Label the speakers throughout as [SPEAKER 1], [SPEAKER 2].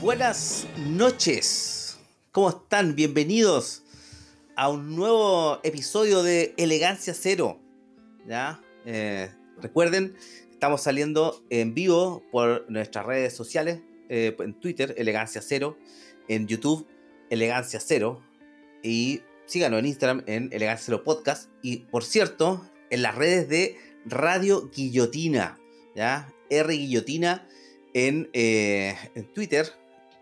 [SPEAKER 1] Buenas noches. ¿Cómo están? Bienvenidos a un nuevo episodio de Elegancia Cero. ¿Ya? Eh, recuerden, estamos saliendo en vivo por nuestras redes sociales, eh, en Twitter, Elegancia Cero, en YouTube, Elegancia Cero, y síganos en Instagram en Elegancia Cero Podcast, y por cierto, en las redes de Radio Guillotina, ¿ya? R Guillotina en, eh, en Twitter,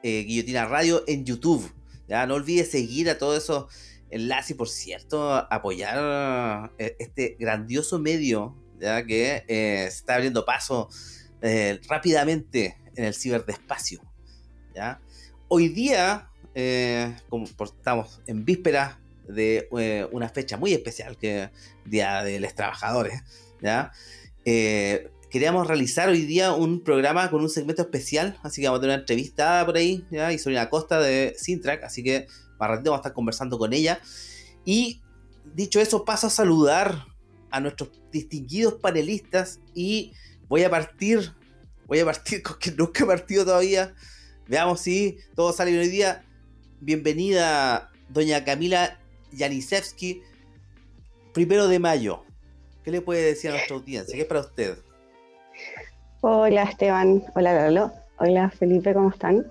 [SPEAKER 1] eh, Guillotina Radio en YouTube. Ya no olvides seguir a todos esos enlaces y, por cierto, apoyar eh, este grandioso medio ya que eh, está abriendo paso rápidamente en el ciberdespacio. ¿ya? Hoy día, como estamos en víspera de una fecha muy especial, que es Día de los Trabajadores, ¿ya? Queríamos realizar hoy día un programa con un segmento especial, así que vamos a tener una entrevista por ahí, ¿ya? y una Costa de Sintrack, así que más ratito vamos a estar conversando con ella. Y dicho eso, paso a saludar a nuestros distinguidos panelistas y voy a partir, voy a partir con que nunca he partido todavía. Veamos si todo sale bien hoy día. Bienvenida, doña Camila Janisewski, primero de mayo. ¿Qué le puede decir a nuestra audiencia? ¿Qué es para usted?
[SPEAKER 2] Hola Esteban, hola Lalo, hola Felipe, ¿cómo están?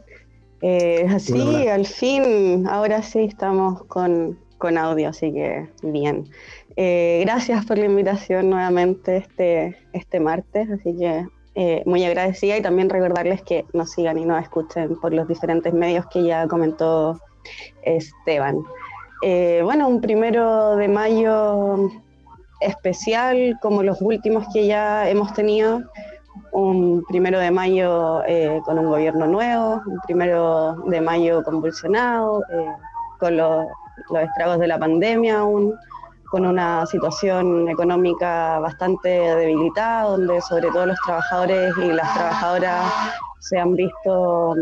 [SPEAKER 2] Eh, sí, al fin, ahora sí estamos con, audio, así que bien. Eh, gracias por la invitación nuevamente este, este martes, así que eh, muy agradecida y también recordarles que nos sigan y nos escuchen por los diferentes medios que ya comentó Esteban. Eh, bueno, un primero de mayo especial como los últimos que ya hemos tenido un primero de mayo eh, con un gobierno nuevo, un primero de mayo convulsionado, eh, con los, estragos de la pandemia aún, con una situación económica bastante debilitada, donde sobre todo los trabajadores y las trabajadoras se han visto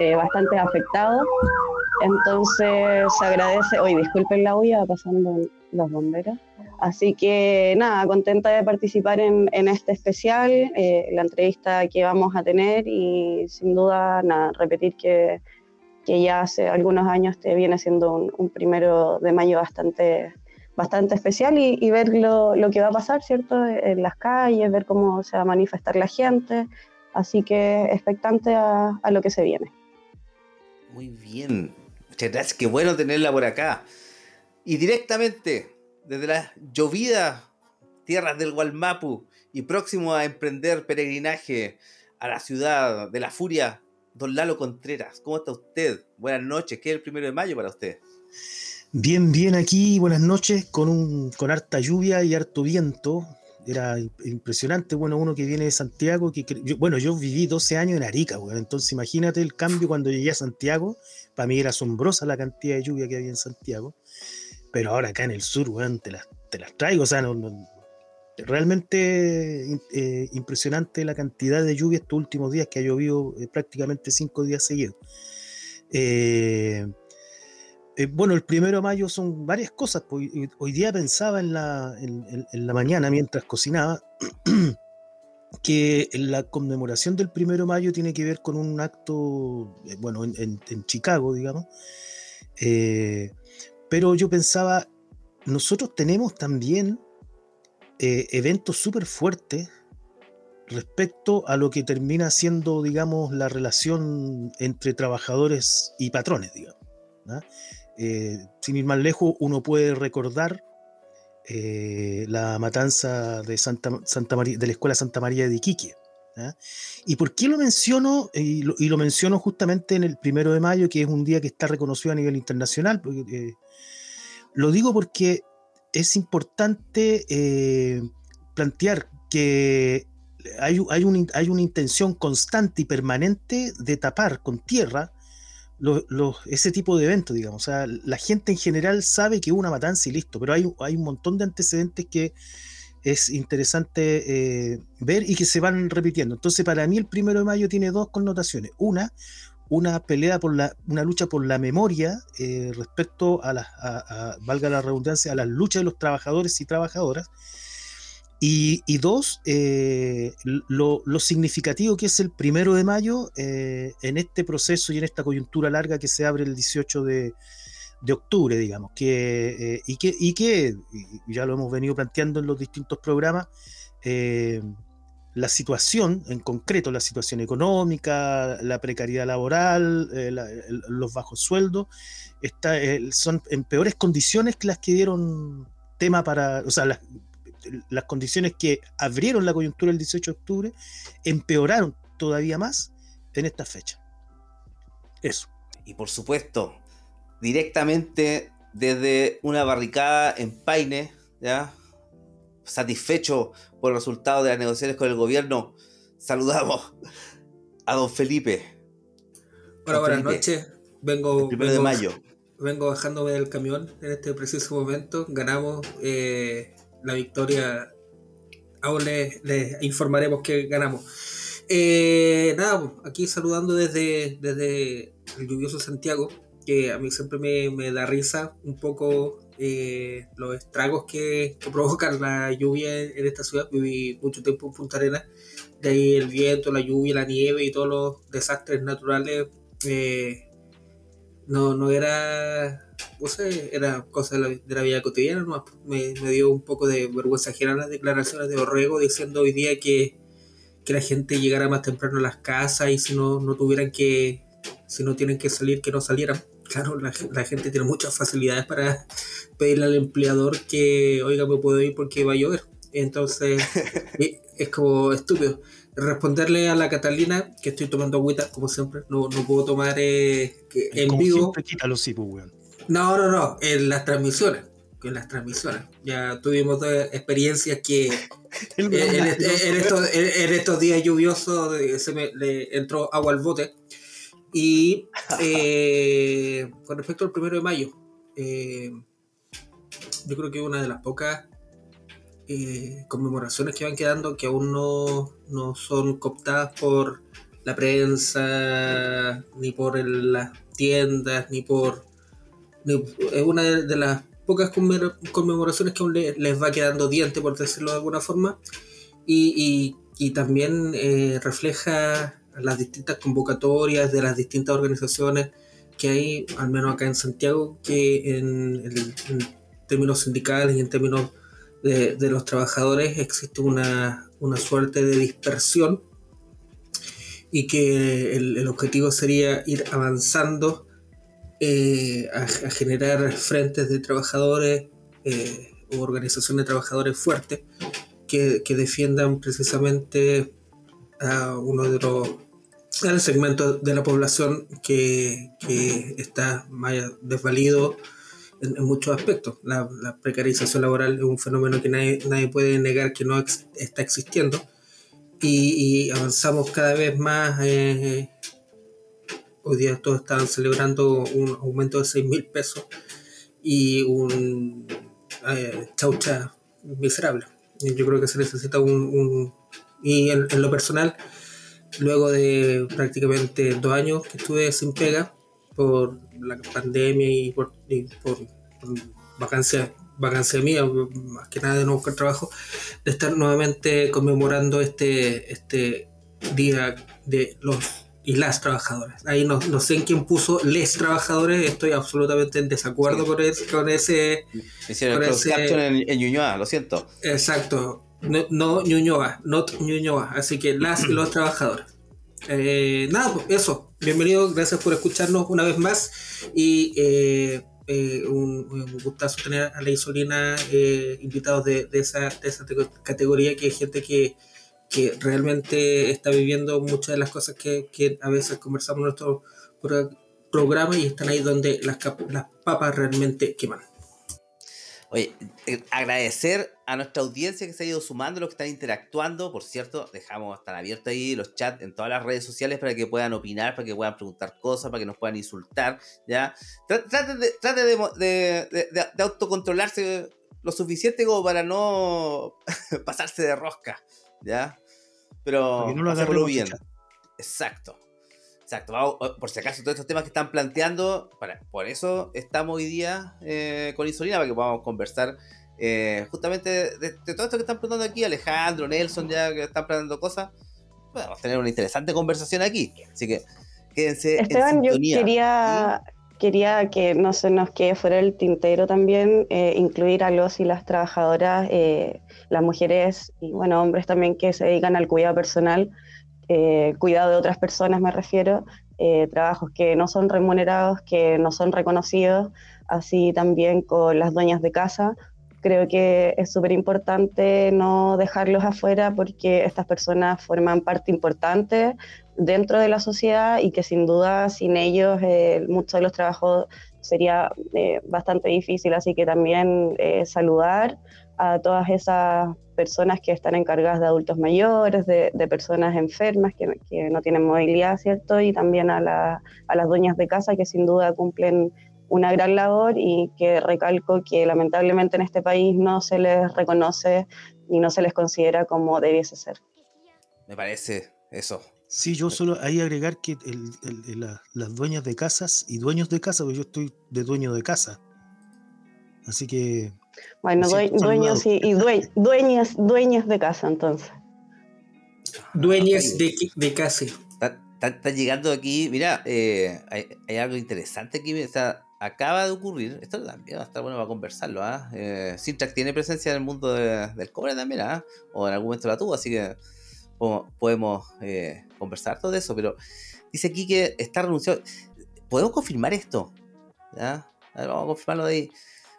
[SPEAKER 2] eh, bastante afectados. Entonces se agradece, hoy disculpen la huella, pasando los bomberos. Así que nada, contenta de participar en, este especial, eh, la entrevista que vamos a tener y sin duda nada, repetir que, que ya hace algunos años te viene siendo un, primero de mayo bastante, bastante especial y, ver lo, lo, que va a pasar, ¿cierto? En las calles, ver cómo se va a manifestar la gente. Así que expectante a, a lo que se viene.
[SPEAKER 1] Muy bien, muchas gracias, qué bueno tenerla por acá. Y directamente desde las llovidas tierras del Gualmapu y próximo a emprender peregrinaje a la ciudad de la furia, don Lalo Contreras. ¿Cómo está usted? Buenas noches. ¿Qué es el primero de mayo para usted?
[SPEAKER 3] Bien, bien aquí, buenas noches, con, un, con harta lluvia y harto viento. Era impresionante, bueno, uno que viene de Santiago, que bueno, yo viví 12 años en Arica, entonces imagínate el cambio cuando llegué a Santiago, para mí era asombrosa la cantidad de lluvia que había en Santiago. Pero ahora acá en el sur, weón, te las, te las traigo. O sea, realmente eh, impresionante la cantidad de lluvia estos últimos días que ha llovido eh, prácticamente cinco días seguidos. Eh, bueno, el primero de mayo son varias cosas. Pues, hoy día pensaba en la, en, la mañana mientras cocinaba que la conmemoración del primero de mayo tiene que ver con un acto, bueno, en, en Chicago, digamos, pero yo pensaba, nosotros tenemos también eh, eventos súper fuertes respecto a lo que termina siendo, digamos, la relación entre trabajadores y patrones, digamos. Eh, sin ir más lejos, uno puede recordar eh, la matanza de, Santa, Santa María, de la Escuela Santa María de Iquique. ¿Y por qué lo menciono? Y lo, menciono justamente en el primero de mayo, que es un día que está reconocido a nivel internacional, porque lo digo porque es importante eh, plantear que hay, hay, una intención constante y permanente de tapar con tierra ese tipo de eventos, digamos. O sea, la gente en general sabe que hubo una matanza y listo, pero hay, hay un montón de antecedentes que es interesante eh, ver y que se van repitiendo. Entonces, para mí el primero de mayo tiene dos connotaciones. Una, una pelea por la, una lucha por la memoria eh, respecto a, la, valga la redundancia, a las luchas de los trabajadores y trabajadoras. Y, dos, eh, lo, significativo que es el primero de mayo en este proceso y en esta coyuntura larga que se abre el 18 de, de octubre, digamos, que, eh, y, que, y que ya lo hemos venido planteando en los distintos programas, eh, la situación en concreto, la situación económica, la precariedad laboral, eh, los bajos sueldos, está, son en peores condiciones que las que dieron tema para, o sea, las, las condiciones que abrieron la coyuntura el 18 de octubre empeoraron todavía más en esta fecha. Eso.
[SPEAKER 1] Y por supuesto, directamente desde una barricada en Paine, ¿ya? Satisfecho por el resultado de las negociaciones con el gobierno, saludamos a don Felipe.
[SPEAKER 4] Hola, buenas noches. Vengo,
[SPEAKER 1] primero de mayo.
[SPEAKER 4] Vengo bajándome del camión en este preciso momento. Ganamos eh, la victoria. Aún les, informaremos que ganamos. Eh, nada, aquí saludando desde, desde el lluvioso Santiago que a mí siempre me, da risa un poco eh, los estragos que, provocan la lluvia en, esta ciudad. Viví mucho tiempo en Punta Arenas, de ahí el viento, la lluvia, la nieve y todos los desastres naturales. Eh, no, no era, no sé, era cosa de la, vida cotidiana, me, dio un poco de vergüenza ajena las declaraciones de Orrego diciendo hoy día que, que la gente llegara más temprano a las casas y si no, no tuvieran que, si no tienen que salir, que no salieran claro, la, gente tiene muchas facilidades para pedirle al empleador que, oiga, me puedo ir porque va a llover. Entonces, es como estúpido. Responderle a la Catalina que estoy tomando agüita, como siempre, no, no puedo tomar eh, en vivo. No, no, no, en las transmisiones. En las transmisiones. Ya tuvimos experiencias que en, estos, días lluviosos se me le entró agua al bote y eh, con respecto al primero de mayo, eh, yo creo que es una de las pocas eh, conmemoraciones que van quedando que aún no, no, son cooptadas por la prensa, ni por las tiendas, ni por... es una de, las pocas conmemoraciones que aún les va quedando diente, por decirlo de alguna forma, y, y, y también refleja las distintas convocatorias de las distintas organizaciones que hay, al menos acá en Santiago, que en, términos sindicales y en términos de, los trabajadores existe una, suerte de dispersión y que el, objetivo sería ir avanzando eh, a, generar frentes de trabajadores eh, o organizaciones de trabajadores fuertes que, que defiendan precisamente a uno de los el segmento de la población que, está más desvalido en, muchos aspectos. La, precarización laboral es un fenómeno que nadie, puede negar que no está existiendo y, avanzamos cada vez más. Eh, hoy día todos están celebrando un aumento de 6 mil pesos y un eh, chaucha miserable. Yo creo que se necesita un y en, lo personal, luego de prácticamente dos años que estuve sin pega por la pandemia y por, vacancia, vacancia mía, más que nada de no buscar trabajo, de estar nuevamente conmemorando este, este día de los y las trabajadoras. Ahí no, no, sé en quién puso les trabajadores, estoy absolutamente en desacuerdo con, con ese...
[SPEAKER 1] Hicieron el en, en Ñuñoa, lo siento.
[SPEAKER 4] Exacto. No, no Ñuñoa. Así que las y los trabajadores. Eh, nada, pues eso. Bienvenido, gracias por escucharnos una vez más. Y eh, eh, un, gustazo tener a la Isolina invitados de, esa, de, esa, categoría, que hay gente que, que, realmente está viviendo muchas de las cosas que, que a veces conversamos en nuestro programa y están ahí donde las, las papas realmente queman.
[SPEAKER 1] Oye, eh, agradecer a nuestra audiencia que se ha ido sumando, los que están interactuando. Por cierto, dejamos estar abiertos ahí los chats en todas las redes sociales para que puedan opinar, para que puedan preguntar cosas, para que nos puedan insultar. ¿ya? Traten de, de, de, autocontrolarse lo suficiente como para no pasarse de rosca. ¿ya? Pero
[SPEAKER 3] no lo
[SPEAKER 1] bien. Exacto. Exacto, por si acaso todos estos temas que están planteando, para, por eso estamos hoy día eh, con Insulina, para que podamos conversar eh, justamente de, todo esto que están preguntando aquí, Alejandro, Nelson, ya que están planteando cosas, vamos a tener una interesante conversación aquí. Así que quédense.
[SPEAKER 2] Esteban, yo quería, quería que no se nos quede fuera el tintero también, eh, incluir a los y las trabajadoras, las mujeres y bueno, hombres también que se dedican al cuidado personal eh, cuidado de otras personas me refiero, eh, trabajos que no son remunerados, que no son reconocidos, así también con las dueñas de casa. Creo que es súper importante no dejarlos afuera porque estas personas forman parte importante dentro de la sociedad y que sin duda sin ellos eh, muchos de los trabajos sería bastante difícil. Así que también saludar a todas esas personas que están encargadas de adultos mayores, de, personas enfermas que, no tienen movilidad, ¿cierto? Y también a, las dueñas de casa que sin duda cumplen una gran labor y que recalco que lamentablemente en este país no se les reconoce y no se les considera como debiese ser.
[SPEAKER 1] Me parece eso.
[SPEAKER 3] Sí, yo solo ahí agregar que las dueñas de casas y dueños de casa, porque yo estoy de dueño de casa. Así que
[SPEAKER 2] bueno, dueños y, dueñas, dueñas de casa, entonces.
[SPEAKER 4] Dueñas de, de casa.
[SPEAKER 1] Está, llegando aquí, mira, eh, hay, algo interesante aquí, está, acaba de ocurrir, esto también va a estar bueno para conversarlo, ¿ah? ¿eh? tiene presencia en el mundo del cobre también, ¿ah? O en algún momento la tuvo, así que podemos eh, conversar todo eso, pero dice aquí que está renunciado. ¿Podemos confirmar esto? ¿Ya? vamos a confirmarlo de ahí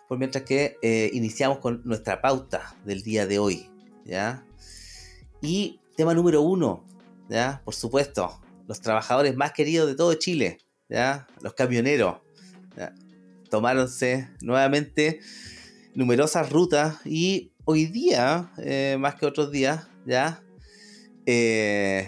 [SPEAKER 1] por mientras que eh, iniciamos con nuestra pauta del día de hoy, ¿ya? Y tema número uno, ¿ya? Por supuesto, los trabajadores más queridos de todo Chile, ¿ya? Los camioneros. Tomáronse nuevamente numerosas rutas y hoy día, eh, más que otros días, ¿ya? Eh,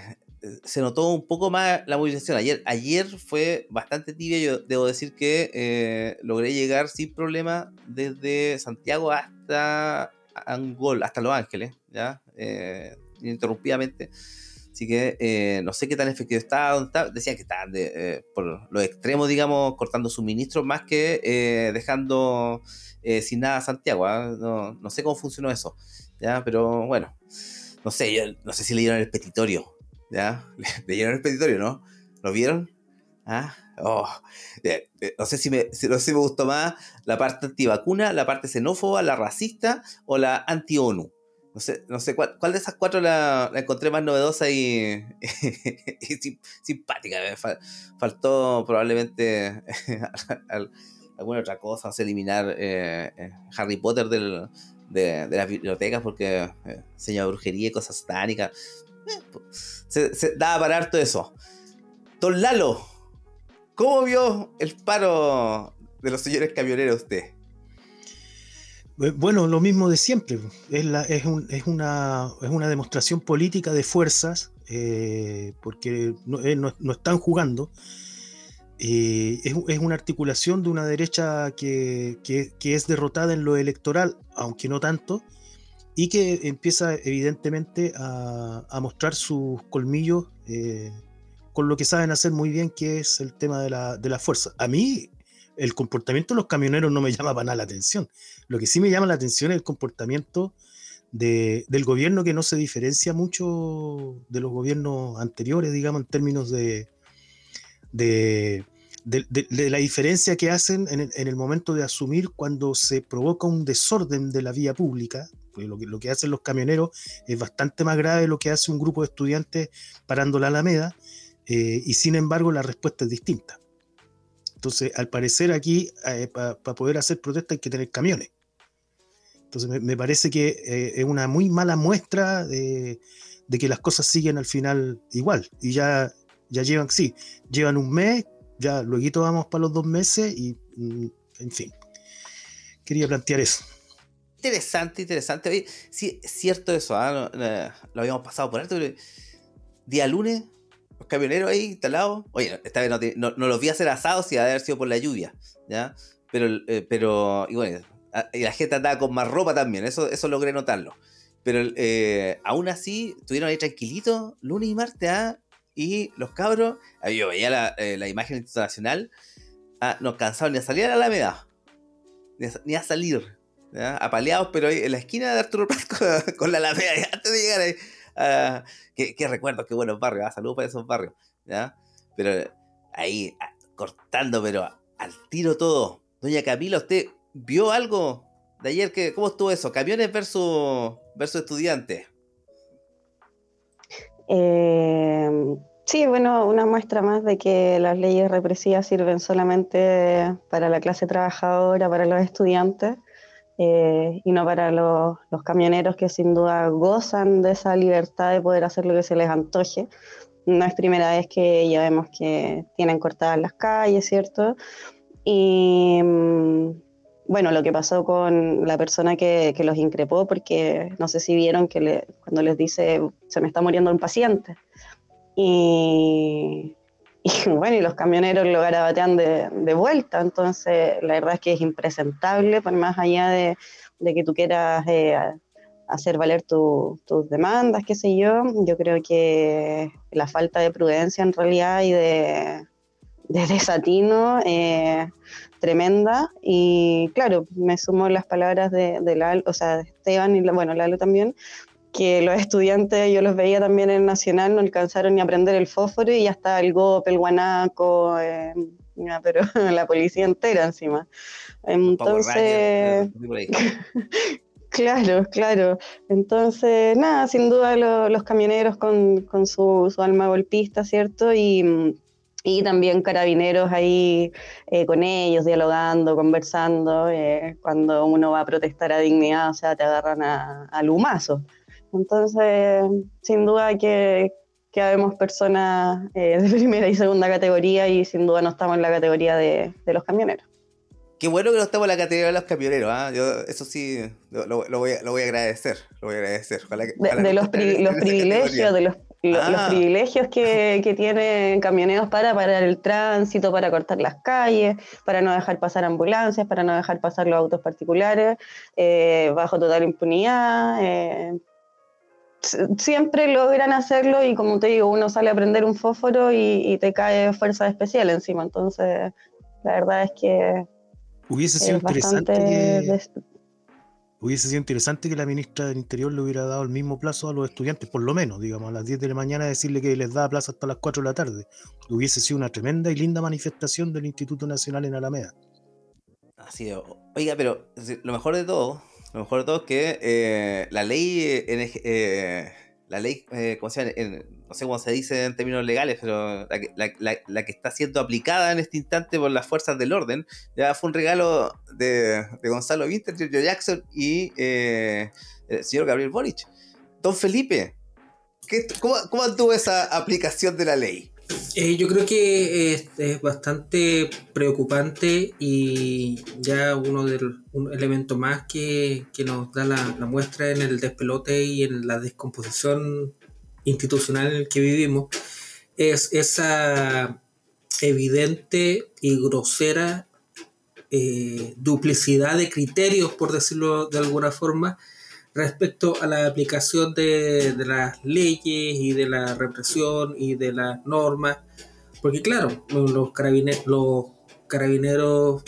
[SPEAKER 1] se notó un poco más la movilización. Ayer, ayer fue bastante tibia. Yo debo decir que eh, logré llegar sin problema desde Santiago hasta Angol, hasta Los Ángeles, ¿ya? Ininterrumpidamente. Así que eh, no sé qué tan efectivo estaba. Decían que estaban por los extremos, digamos, cortando suministros más que dejando sin nada a Santiago. ¿ah? No, no, sé cómo funcionó eso. ¿ya? Pero bueno, no sé, yo, no sé si le dieron el petitorio ¿ya? Leyeron el petitorio, ¿no? ¿Lo vieron? ¿Ah? Oh, no, sé si me, no sé si me gustó más la parte antivacuna, la parte xenófoba, la racista o la anti-ONU. No sé, no sé cuál, de esas cuatro la, encontré más novedosa y, simpática. faltó probablemente alguna otra cosa, no sé, eliminar eh, eh, Harry Potter del, de, las bibliotecas porque eh, señor brujería y cosas satánicas. Se, se daba para harto eso. Don Lalo, ¿cómo vio el paro de los señores camioneros usted?
[SPEAKER 3] Bueno, lo mismo de siempre. Es, una, demostración política de fuerzas, eh, porque no, eh, no, están jugando. Eh, es, una articulación de una derecha que, es derrotada en lo electoral, aunque no tanto, y que empieza evidentemente a, mostrar sus colmillos eh, con lo que saben hacer muy bien, que es el tema de la, de la, fuerza. A mí el comportamiento de los camioneros no me llama para nada la atención. Lo que sí me llama la atención es el comportamiento de, del gobierno que no se diferencia mucho de los gobiernos anteriores, digamos, en términos de, la diferencia que hacen en el, en el, momento de asumir cuando se provoca un desorden de la vía pública, lo que, lo que hacen los camioneros es bastante más grave de lo que hace un grupo de estudiantes parando la Alameda, eh, y sin embargo la respuesta es distinta. Entonces, al parecer aquí, eh, para poder hacer protesta hay que tener camiones. Entonces, me, parece que eh, es una muy mala muestra de, que las cosas siguen al final igual. Y ya, ya llevan, sí, llevan un mes, ya luego vamos para los dos meses y, mm, en fin. Quería plantear eso.
[SPEAKER 1] interesante, interesante. Oye, sí, es cierto eso, ¿ah? lo habíamos pasado por alto, pero día lunes, camioneros ahí instalados. Oye, esta vez no, los vi hacer asados y haber sido por la lluvia, ¿ya? Pero, eh, pero y bueno, y la gente andaba con más ropa también, eso, eso logré notarlo. Pero eh, aún así, estuvieron ahí tranquilitos, lunes y martes, ¿ah? y los cabros, yo veía la, eh, la imagen internacional, ah, no cansaban ni a salir a la Alameda, ni a, salir, apaleados, pero ahí en la esquina de Arturo Prat con, la Alameda, antes de llegar ahí. Ah, qué, recuerdos, qué buenos barrios, ah, saludos para esos barrios. Pero ahí, ah, cortando, pero al tiro todo. Doña Camila, ¿usted vio algo de ayer? Que, ¿Cómo estuvo eso? ¿Camiones versus, versus estudiantes?
[SPEAKER 2] Eh, sí, bueno, una muestra más de que las leyes represivas sirven solamente para la clase trabajadora, para los estudiantes, eh, y no para los, camioneros que sin duda gozan de esa libertad de poder hacer lo que se les antoje. No es primera vez que ya vemos que tienen cortadas las calles, ¿cierto? Y mm, bueno, lo que pasó con la persona que, los increpó, porque no sé si vieron que cuando les dice, se me está muriendo un paciente. Y, bueno, y los camioneros lo garabatean de, de, vuelta, entonces la verdad es que es impresentable, por más allá de, que tú quieras eh, hacer valer tus demandas, qué sé yo, yo creo que la falta de prudencia en realidad y de, desatino eh, tremenda. Y claro, me sumo las palabras de, de, o sea, de Esteban y bueno, Lalo también, que los estudiantes, yo los veía también en Nacional, no alcanzaron ni a aprender el fósforo y ya está el GOP, el guanaco, eh, pero la policía entera encima. Entonces, claro, claro. Entonces, nada, sin duda los camioneros con, con su, su, alma golpista, ¿cierto? Y y también carabineros ahí eh, con ellos, dialogando, conversando, eh, cuando uno va a protestar a dignidad, o sea, te agarran a, a lumazo. Entonces, sin duda que, que habemos personas eh, de primera y segunda categoría y sin duda no estamos en la categoría de, de los camioneros.
[SPEAKER 1] Qué bueno que no estamos en la categoría de los camioneros, ¿ah? Yo eso sí lo, lo, voy a, lo, voy a, agradecer, lo voy a agradecer.
[SPEAKER 2] de, los, los privilegios, de los los ah. privilegios que, que tienen camioneros para parar el tránsito, para cortar las calles, para no dejar pasar ambulancias, para no dejar pasar los autos particulares, eh, bajo total impunidad. Siempre logran hacerlo y como te digo, uno sale a prender un fósforo y, te cae fuerza especial encima. Entonces, la verdad es que...
[SPEAKER 3] Hubiese sido interesante hubiese sido interesante que la ministra del Interior le hubiera dado el mismo plazo a los estudiantes, por lo menos, digamos, a las 10 de la mañana decirle que les da plazo hasta las 4 de la tarde. Hubiese sido una tremenda y linda manifestación del Instituto Nacional en Alameda.
[SPEAKER 1] Así oiga, pero lo mejor de todo, lo mejor de todo es que eh, la ley, eh, eh, la ley, ¿cómo se llama? no sé cómo se dice en términos legales, pero la, que está siendo aplicada en este instante por las fuerzas del orden, ya fue un regalo de, Gonzalo Winter, Giorgio Jackson y eh, el señor Gabriel Boric. Don Felipe, cómo, ¿cómo anduvo esa aplicación de la ley?
[SPEAKER 4] Eh, yo creo que es, bastante preocupante y ya uno de un elemento más que, nos da la, la, muestra en el despelote y en la descomposición institucional en el que vivimos es esa evidente y grosera eh, duplicidad de criterios, por decirlo de alguna forma, respecto a la aplicación de, las leyes y de la represión y de las normas. Porque claro, los carabineros, los carabineros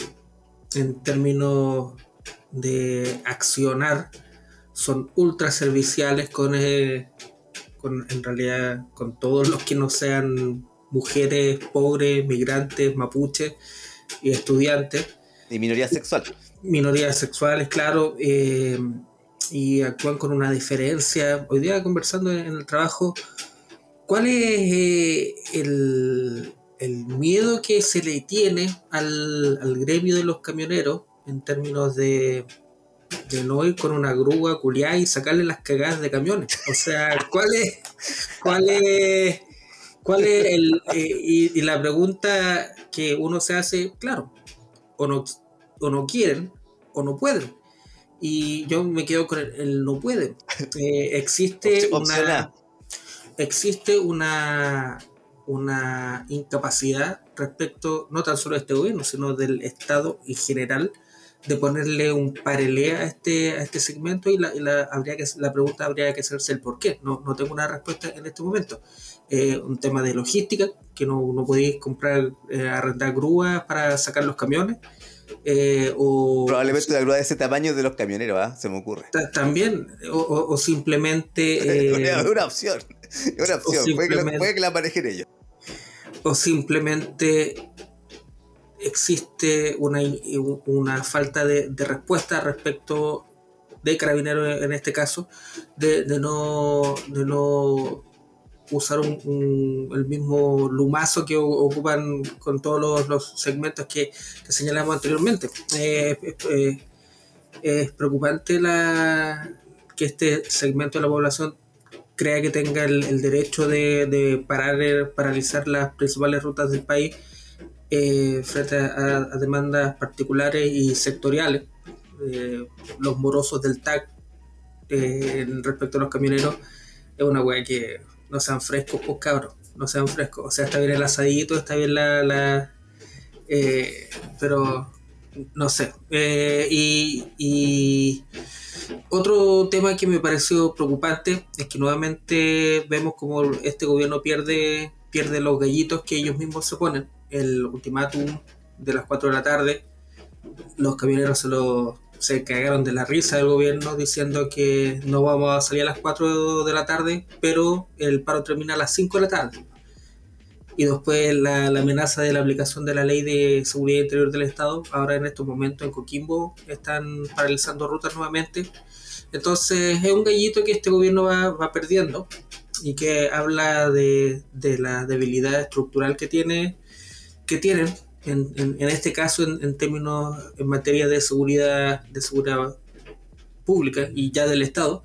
[SPEAKER 4] en términos de accionar son ultra serviciales con, eh, en realidad con todos los que no sean mujeres, pobres, migrantes, mapuches y estudiantes.
[SPEAKER 1] Y minorías sexuales.
[SPEAKER 4] Minorías sexuales, claro. Eh, y actúan con una diferencia. Hoy día conversando en el trabajo, ¿cuál es eh, el, miedo que se le tiene al, al gremio de los camioneros en términos de de no ir con una grúa culiada y sacarle las cagadas de camiones. O sea, ¿cuál es, cuál es, cuál es el... Eh, y, la pregunta que uno se hace, claro, o no, o no quieren o no pueden. Y yo me quedo con el, no puede. Eh, existe una. Existe una, una incapacidad respecto, no tan solo de este gobierno, sino del Estado en general, de ponerle un parelé a este, a este segmento y, la, habría que, la pregunta habría que hacerse el por qué. No, no tengo una respuesta en este momento. Eh, un tema de logística, que no, no podéis comprar, eh, arrendar grúas para sacar los camiones. Eh, o,
[SPEAKER 1] Probablemente una grúa de ese tamaño de los camioneros, ¿ah? se me ocurre.
[SPEAKER 4] También, o, o simplemente...
[SPEAKER 1] una, opción, una opción, puede, que, puede que la manejen ellos.
[SPEAKER 4] O simplemente existe una, una falta de, respuesta respecto de carabineros en este caso, de, no, de no usar el mismo lumazo que ocupan con todos los, segmentos que, señalamos anteriormente. Eh, eh, es preocupante la, que este segmento de la población crea que tenga el, derecho de, parar, paralizar las principales rutas del país eh, frente a, demandas particulares y sectoriales. Eh, los morosos del TAC eh, respecto a los camioneros es una weá que no sean frescos, pues cabros, no sean frescos. O sea, está bien el asadito, está bien la. la pero no sé. y, y otro tema que me pareció preocupante es que nuevamente vemos como este gobierno pierde, pierde los gallitos que ellos mismos se ponen el ultimátum de las 4 de la tarde, los camioneros se, lo, se cagaron de la risa del gobierno diciendo que no vamos a salir a las 4 de la tarde, pero el paro termina a las 5 de la tarde. Y después la, amenaza de la aplicación de la ley de seguridad interior del Estado, ahora en estos momentos en Coquimbo están paralizando rutas nuevamente. Entonces es un gallito que este gobierno va, va perdiendo y que habla de, de la debilidad estructural que tiene que tienen, en, en, este caso en, términos, en materia de seguridad, de seguridad pública y ya del Estado.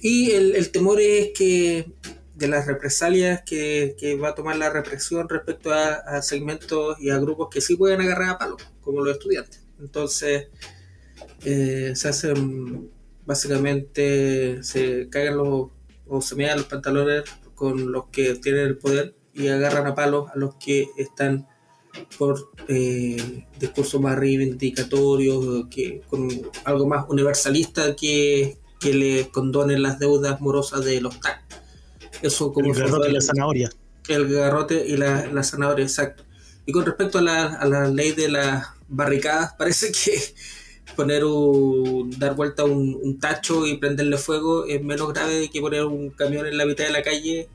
[SPEAKER 4] Y el, el temor es que de las represalias que, que, va a tomar la represión respecto a, segmentos y a grupos que sí pueden agarrar a palo, como los estudiantes. Entonces, eh, se hacen, básicamente, se cagan los, o se mean los pantalones con los que tienen el poder y agarran a palos a los que están por eh, discursos más reivindicatorios, que, con algo más universalista que, que le condonen las deudas morosas de los TAC.
[SPEAKER 3] Eso como el garrote y la zanahoria.
[SPEAKER 4] El garrote y la, la zanahoria, exacto. Y con respecto a la, a la ley de las barricadas, parece que poner un, dar vuelta un, un, tacho y prenderle fuego es menos grave que poner un camión en la mitad de la calle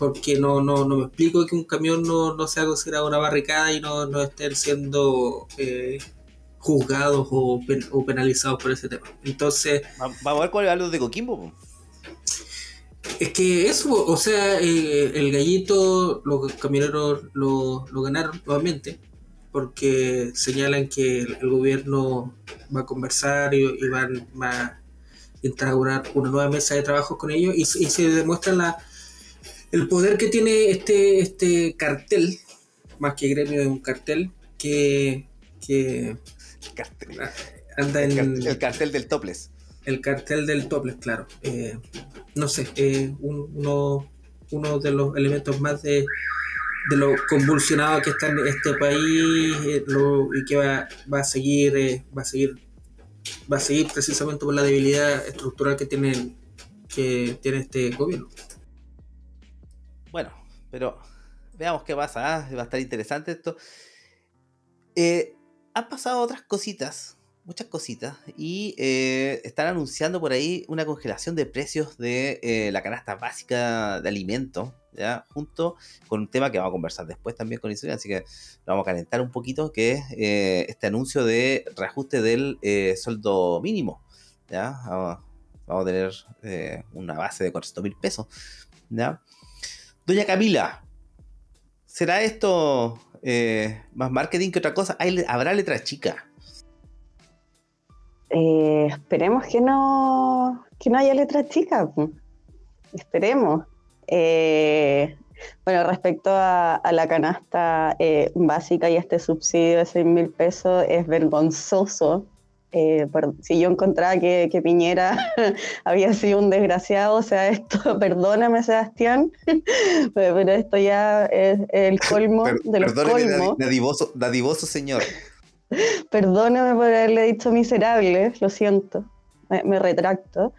[SPEAKER 4] porque no, no, no me explico que un camión no, no sea considerado una barricada y no, no estén siendo eh, juzgados o, penalizados por ese tema. Entonces...
[SPEAKER 1] Vamos a ver cuál es algo de Coquimbo.
[SPEAKER 4] Es que eso, o sea, eh, el gallito, los camioneros lo, lo, ganaron nuevamente, porque señalan que el, gobierno va a conversar y, van, va a instaurar una nueva mesa de trabajo con ellos y, y se demuestra la, el poder que tiene este, este cartel, más que gremio de un cartel, que, que
[SPEAKER 1] anda en... El cartel, del topless.
[SPEAKER 4] El cartel del topless, claro. Eh, no sé, eh, uno, uno de los elementos más de, de lo convulsionado que está en este país eh, y que va, va a seguir va a seguir va a seguir precisamente por la debilidad estructural que tiene que tiene este gobierno
[SPEAKER 1] bueno, pero veamos qué pasa. ¿ah? Va a estar interesante esto. Eh, han pasado otras cositas, muchas cositas, y eh, están anunciando por ahí una congelación de precios de eh, la canasta básica de alimentos, ¿ya? junto con un tema que vamos a conversar después también con Isabel, así que lo vamos a calentar un poquito, que es este anuncio de reajuste del sueldo mínimo. ¿ya? Vamos, a tener una base de 400 mil pesos. ¿ya? Doña Camila, ¿será esto eh, más marketing que otra cosa? ¿Habrá letra chica?
[SPEAKER 2] Eh, esperemos que no, que no haya letra chica. Esperemos. Eh, bueno, respecto a, la canasta básica y este subsidio de 6 mil pesos, es vergonzoso eh, si yo encontraba que, Piñera había sido un desgraciado, o sea, esto, perdóname Sebastián, pero, esto ya es el colmo de los colmos.
[SPEAKER 1] Dadivoso, dadivoso señor.
[SPEAKER 2] Perdóname por haberle dicho miserable, lo siento, me, retracto.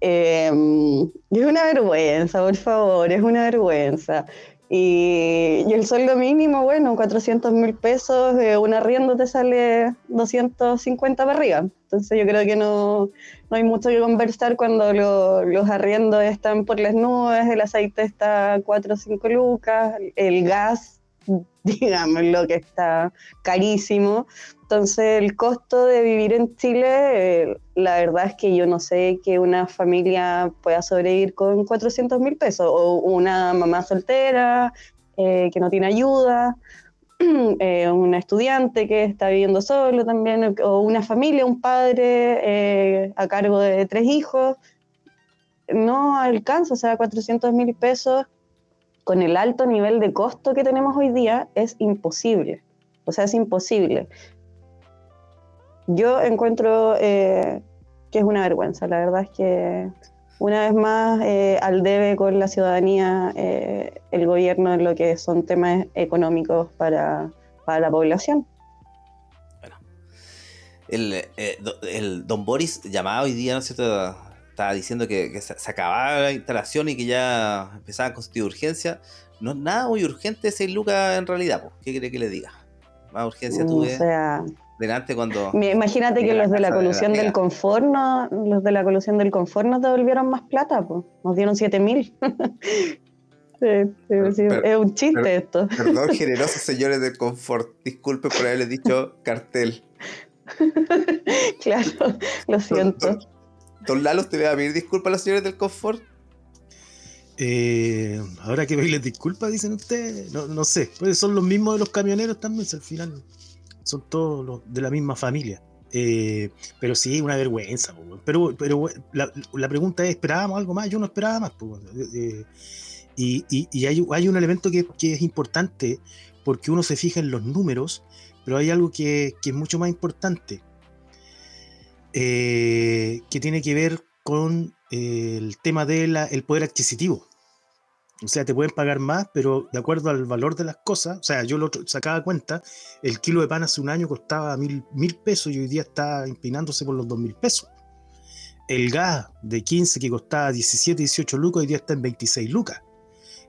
[SPEAKER 2] Eh, es una vergüenza, por favor, es una vergüenza. Y, el sueldo mínimo, bueno, 400 mil pesos, un arriendo te sale 250 para arriba. Entonces yo creo que no, no hay mucho que conversar cuando los arriendos están por las nubes, el aceite está a 4 o 5 lucas, el gas, digamos, lo que está carísimo. Entonces, el costo de vivir en Chile, eh, la verdad es que yo no sé que una familia pueda sobrevivir con 400 mil pesos, o una mamá soltera eh, que no tiene ayuda, eh, un estudiante que está viviendo solo también, o una familia, un padre a cargo de tres hijos. No alcanza, o sea, 400 mil pesos con el alto nivel de costo que tenemos hoy día es imposible. O sea, es imposible yo encuentro eh, que es una vergüenza. La verdad es que una vez más eh, al debe con la ciudadanía eh, el gobierno en lo que son temas económicos para, la población.
[SPEAKER 1] Bueno, el, don Boris llamaba hoy día, ¿no es cierto? Estaba diciendo que, se, acababa la instalación y que ya empezaba a constituir urgencia. No es nada muy urgente ese Lucas en realidad. ¿Qué quiere que le diga? Más urgencia mm, tuve.
[SPEAKER 2] O sea,
[SPEAKER 1] delante cuando...
[SPEAKER 2] Imagínate que los de la colusión del confort, los de la colusión del confort nos devolvieron más plata, pues. nos dieron 7 mil. es un chiste esto.
[SPEAKER 1] Perdón, generosos señores del confort, disculpe por haberles dicho cartel.
[SPEAKER 2] claro, lo siento.
[SPEAKER 1] Don, Lalo, ¿te voy a pedir disculpas a los señores del confort?
[SPEAKER 3] Eh, ahora que pedirles disculpas, dicen ustedes, no, no sé, pues son los mismos de los camioneros también, al final son todos los de la misma familia. Eh, pero sí, una vergüenza. Pero, pero la, pregunta es, ¿esperábamos algo más? Yo no esperaba más. Eh, y, hay, un elemento que, es importante porque uno se fija en los números, pero hay algo que, es mucho más importante, eh, que tiene que ver con el tema del poder adquisitivo. O sea, te pueden pagar más, pero de acuerdo al valor de las cosas, o sea, yo lo sacaba cuenta, el kilo de pan hace un año costaba mil, mil pesos y hoy día está empinándose por los dos mil pesos. El gas de 15 que costaba 17, 18 lucas, hoy día está en 26 lucas.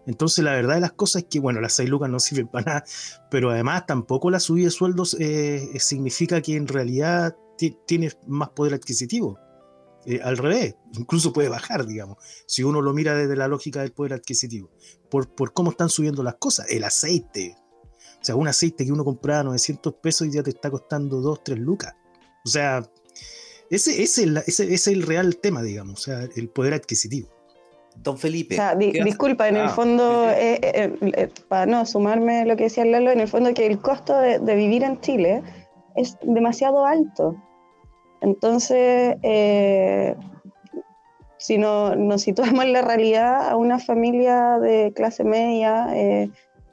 [SPEAKER 3] Entonces, la verdad de las cosas es que, bueno, las 6 lucas no sirven para nada, pero además tampoco la subida de sueldos eh, significa que en realidad tienes más poder adquisitivo. Eh, al revés, incluso puede bajar, digamos, si uno lo mira desde la lógica del poder adquisitivo, por, por cómo están subiendo las cosas. El aceite, o sea, un aceite que uno compraba 900 pesos y ya te está costando 2, 3 lucas. O sea, ese, ese, ese, es el real tema, digamos, o sea, el poder adquisitivo.
[SPEAKER 1] Don Felipe.
[SPEAKER 2] O sea, disculpa, en el ah, fondo, eh, eh, para no sumarme lo que decía Lalo, en el fondo que el costo de, de vivir en Chile es demasiado alto. Entonces, eh, si no, nos situamos en la realidad, a una familia de clase media eh,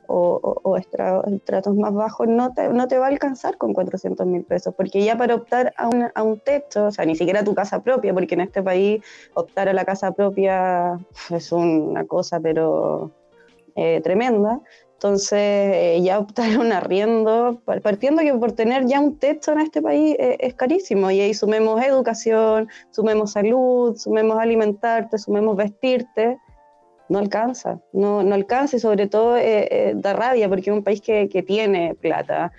[SPEAKER 2] o, estratos más bajos no te, va a alcanzar con 400 mil pesos, porque ya para optar a un, a un techo, o sea, ni siquiera tu casa propia, porque en este país optar a la casa propia es una cosa, pero eh, tremenda. Entonces, eh, ya optar un arriendo, partiendo que por tener ya un techo en este país eh, es carísimo, y ahí sumemos educación, sumemos salud, sumemos alimentarte, sumemos vestirte, no alcanza, no, no alcanza y sobre todo eh, da rabia porque es un país que, que tiene plata,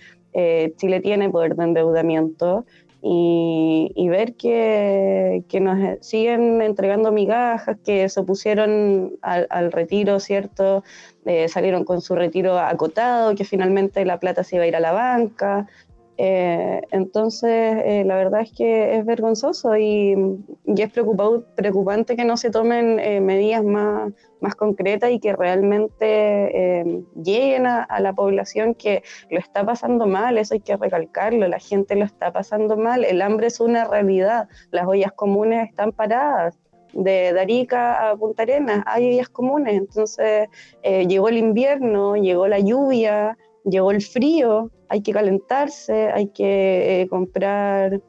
[SPEAKER 2] Chile tiene poder de endeudamiento, y, ver que, que, nos siguen entregando migajas, que se opusieron al, al retiro, ¿cierto? Eh, salieron con su retiro acotado, que finalmente la plata se iba a ir a la banca. Eh, entonces, eh, la verdad es que es vergonzoso y, y es preocupante que no se tomen medidas más, más concretas y que realmente eh, lleguen a, la población que lo está pasando mal, eso hay que recalcarlo, la gente lo está pasando mal, el hambre es una realidad, las ollas comunes están paradas, de Darica a Punta Arenas hay ollas comunes, entonces eh, llegó el invierno, llegó la lluvia, llegó el frío, hay que calentarse, hay que eh, comprar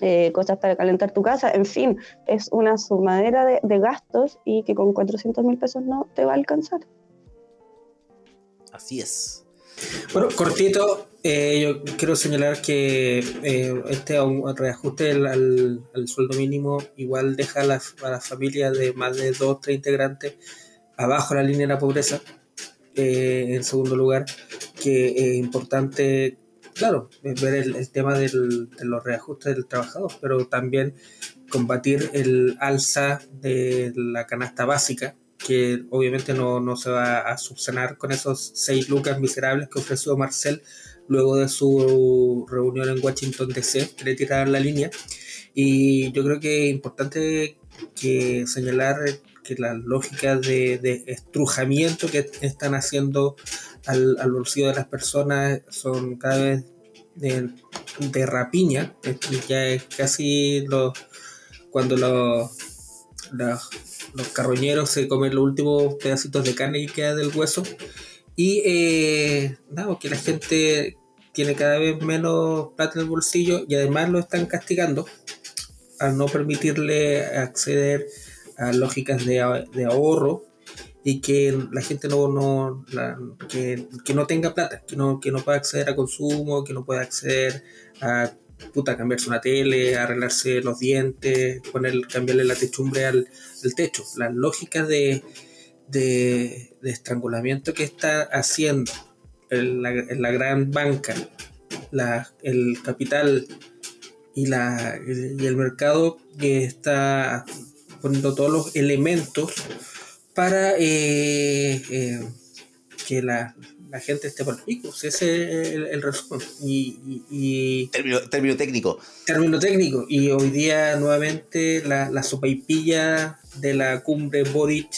[SPEAKER 2] eh, cosas para calentar tu casa, en fin, es una sumadera de, de gastos y que con 400 mil pesos no te va a alcanzar.
[SPEAKER 1] Así es.
[SPEAKER 4] Bueno, cortito, eh, yo quiero señalar que eh, este reajuste al, sueldo mínimo igual deja a las, a familias de más de dos, tres integrantes abajo la línea de la pobreza. Eh, en segundo lugar, que es importante, claro, ver el, tema del, de los reajustes del trabajador, pero también combatir el alza de la canasta básica, que obviamente no, no se va a subsanar con esos seis lucas miserables que ofreció Marcel luego de su reunión en Washington DC, que le tiraron la línea. Y yo creo que es importante que señalar que las lógicas de, estrujamiento que están haciendo al, bolsillo de las personas son cada vez de, de rapiña. Ya es casi lo, cuando los, los, los carroñeros se comen los últimos pedacitos de carne que queda del hueso. Y eh, nada, que la gente tiene cada vez menos plata en el bolsillo y además lo están castigando al no permitirle acceder a lógicas de, ahorro y que la gente no, no que, no tenga plata, que no, que no pueda acceder a consumo, que no pueda acceder a puta, cambiarse una tele, arreglarse los dientes, poner, cambiarle la techumbre al, techo. Las lógicas de, de, de estrangulamiento que está haciendo en la, gran banca, el capital y, la, y el mercado que está poniendo todos los elementos para eh, eh, que la, gente esté por el pico. Ese es el, resumen. Y,
[SPEAKER 1] término, técnico.
[SPEAKER 4] Término técnico. Y hoy día nuevamente la, la sopaipilla de la cumbre Boric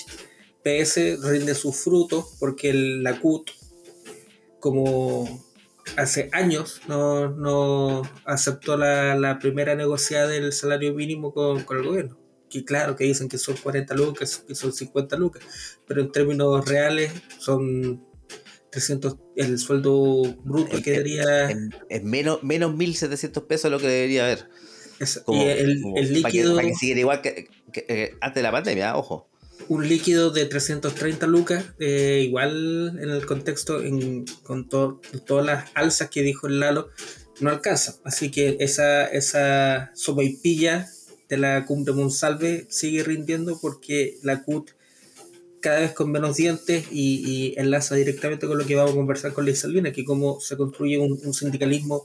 [SPEAKER 4] PS rinde sus frutos porque la CUT como hace años no, aceptó la, primera negociada del salario mínimo con, el gobierno. Que claro, que dicen que son 40 lucas, que son 50 lucas, pero en términos reales son 300, el sueldo bruto que debería...
[SPEAKER 1] Es menos, menos 1.700 pesos lo que debería haber.
[SPEAKER 4] y el, líquido...
[SPEAKER 1] Para que, siguiera igual que, eh, antes de la pandemia, ojo
[SPEAKER 4] un líquido de 330 lucas, eh, igual en el contexto, con todas las alzas que dijo el Lalo, no alcanza. Así que esa, esa pilla de la cumbre Monsalve sigue rindiendo porque la CUT cada vez con menos dientes y, enlaza directamente con lo que vamos a conversar con Liz Salvina, que cómo se construye un, sindicalismo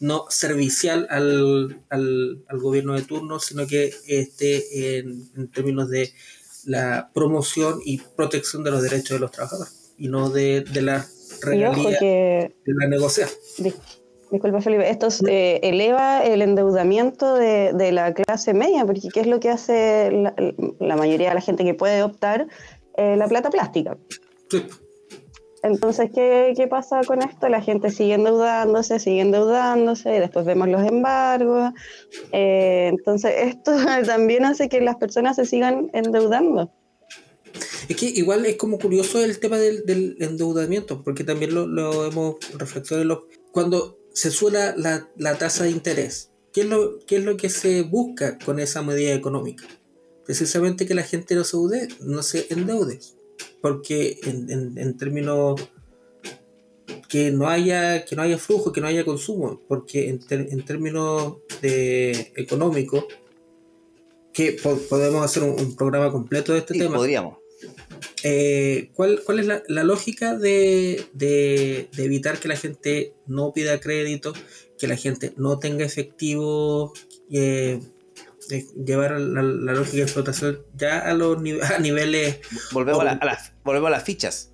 [SPEAKER 4] no servicial al, gobierno de turno, sino que esté en términos de la promoción y protección de los derechos de los trabajadores y no de, la regalía de la negociación.
[SPEAKER 2] disculpa Felipe, esto eh, eleva el endeudamiento de, la clase media, porque ¿qué es lo que hace la, mayoría de la gente que puede optar? Eh, la plata plástica. Sí. Entonces, ¿qué, pasa con esto? La gente sigue endeudándose, sigue endeudándose, y después vemos los embargos. Eh, entonces, esto también hace que las personas se sigan endeudando.
[SPEAKER 4] Es que igual es como curioso el tema del, endeudamiento, porque también lo, hemos reflexionado. Cuando se suena la, tasa de interés, ¿qué es, lo, ¿qué es lo que se busca con esa medida económica? Precisamente que la gente no se, no se endeude porque en, términos que no haya que no haya flujo, que no haya consumo, porque en, términos de económico que podemos hacer un, programa completo de este tema.
[SPEAKER 1] Podríamos.
[SPEAKER 4] Eh, ¿cuál, ¿cuál, es la, lógica de, de, evitar que la gente no pida crédito, que la gente no tenga efectivo, eh, llevar la, lógica de explotación ya a los a niveles.
[SPEAKER 1] Volvemos, a, las, volvemos a las fichas.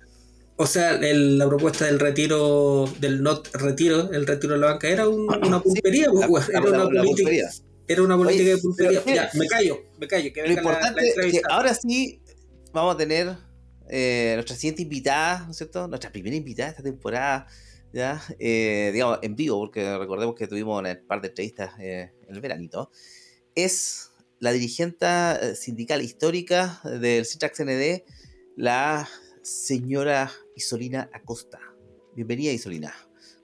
[SPEAKER 4] O sea, la propuesta del retiro, del not retiro, el retiro de la banca, era una pulpería, pues, era, una política, era una política de pulpería. ya, me callo, me callo. Que
[SPEAKER 1] lo importante es que ahora sí vamos a tener eh, nuestra siguiente invitada, ¿no es cierto? Nuestra primera invitada esta temporada, ya, eh, digamos, en vivo, porque recordemos que tuvimos un par de entrevistas eh, en el veranito es la dirigente eh, sindical histórica del Citrax ND, la señora Isolina Acosta. Bienvenida, Isolina.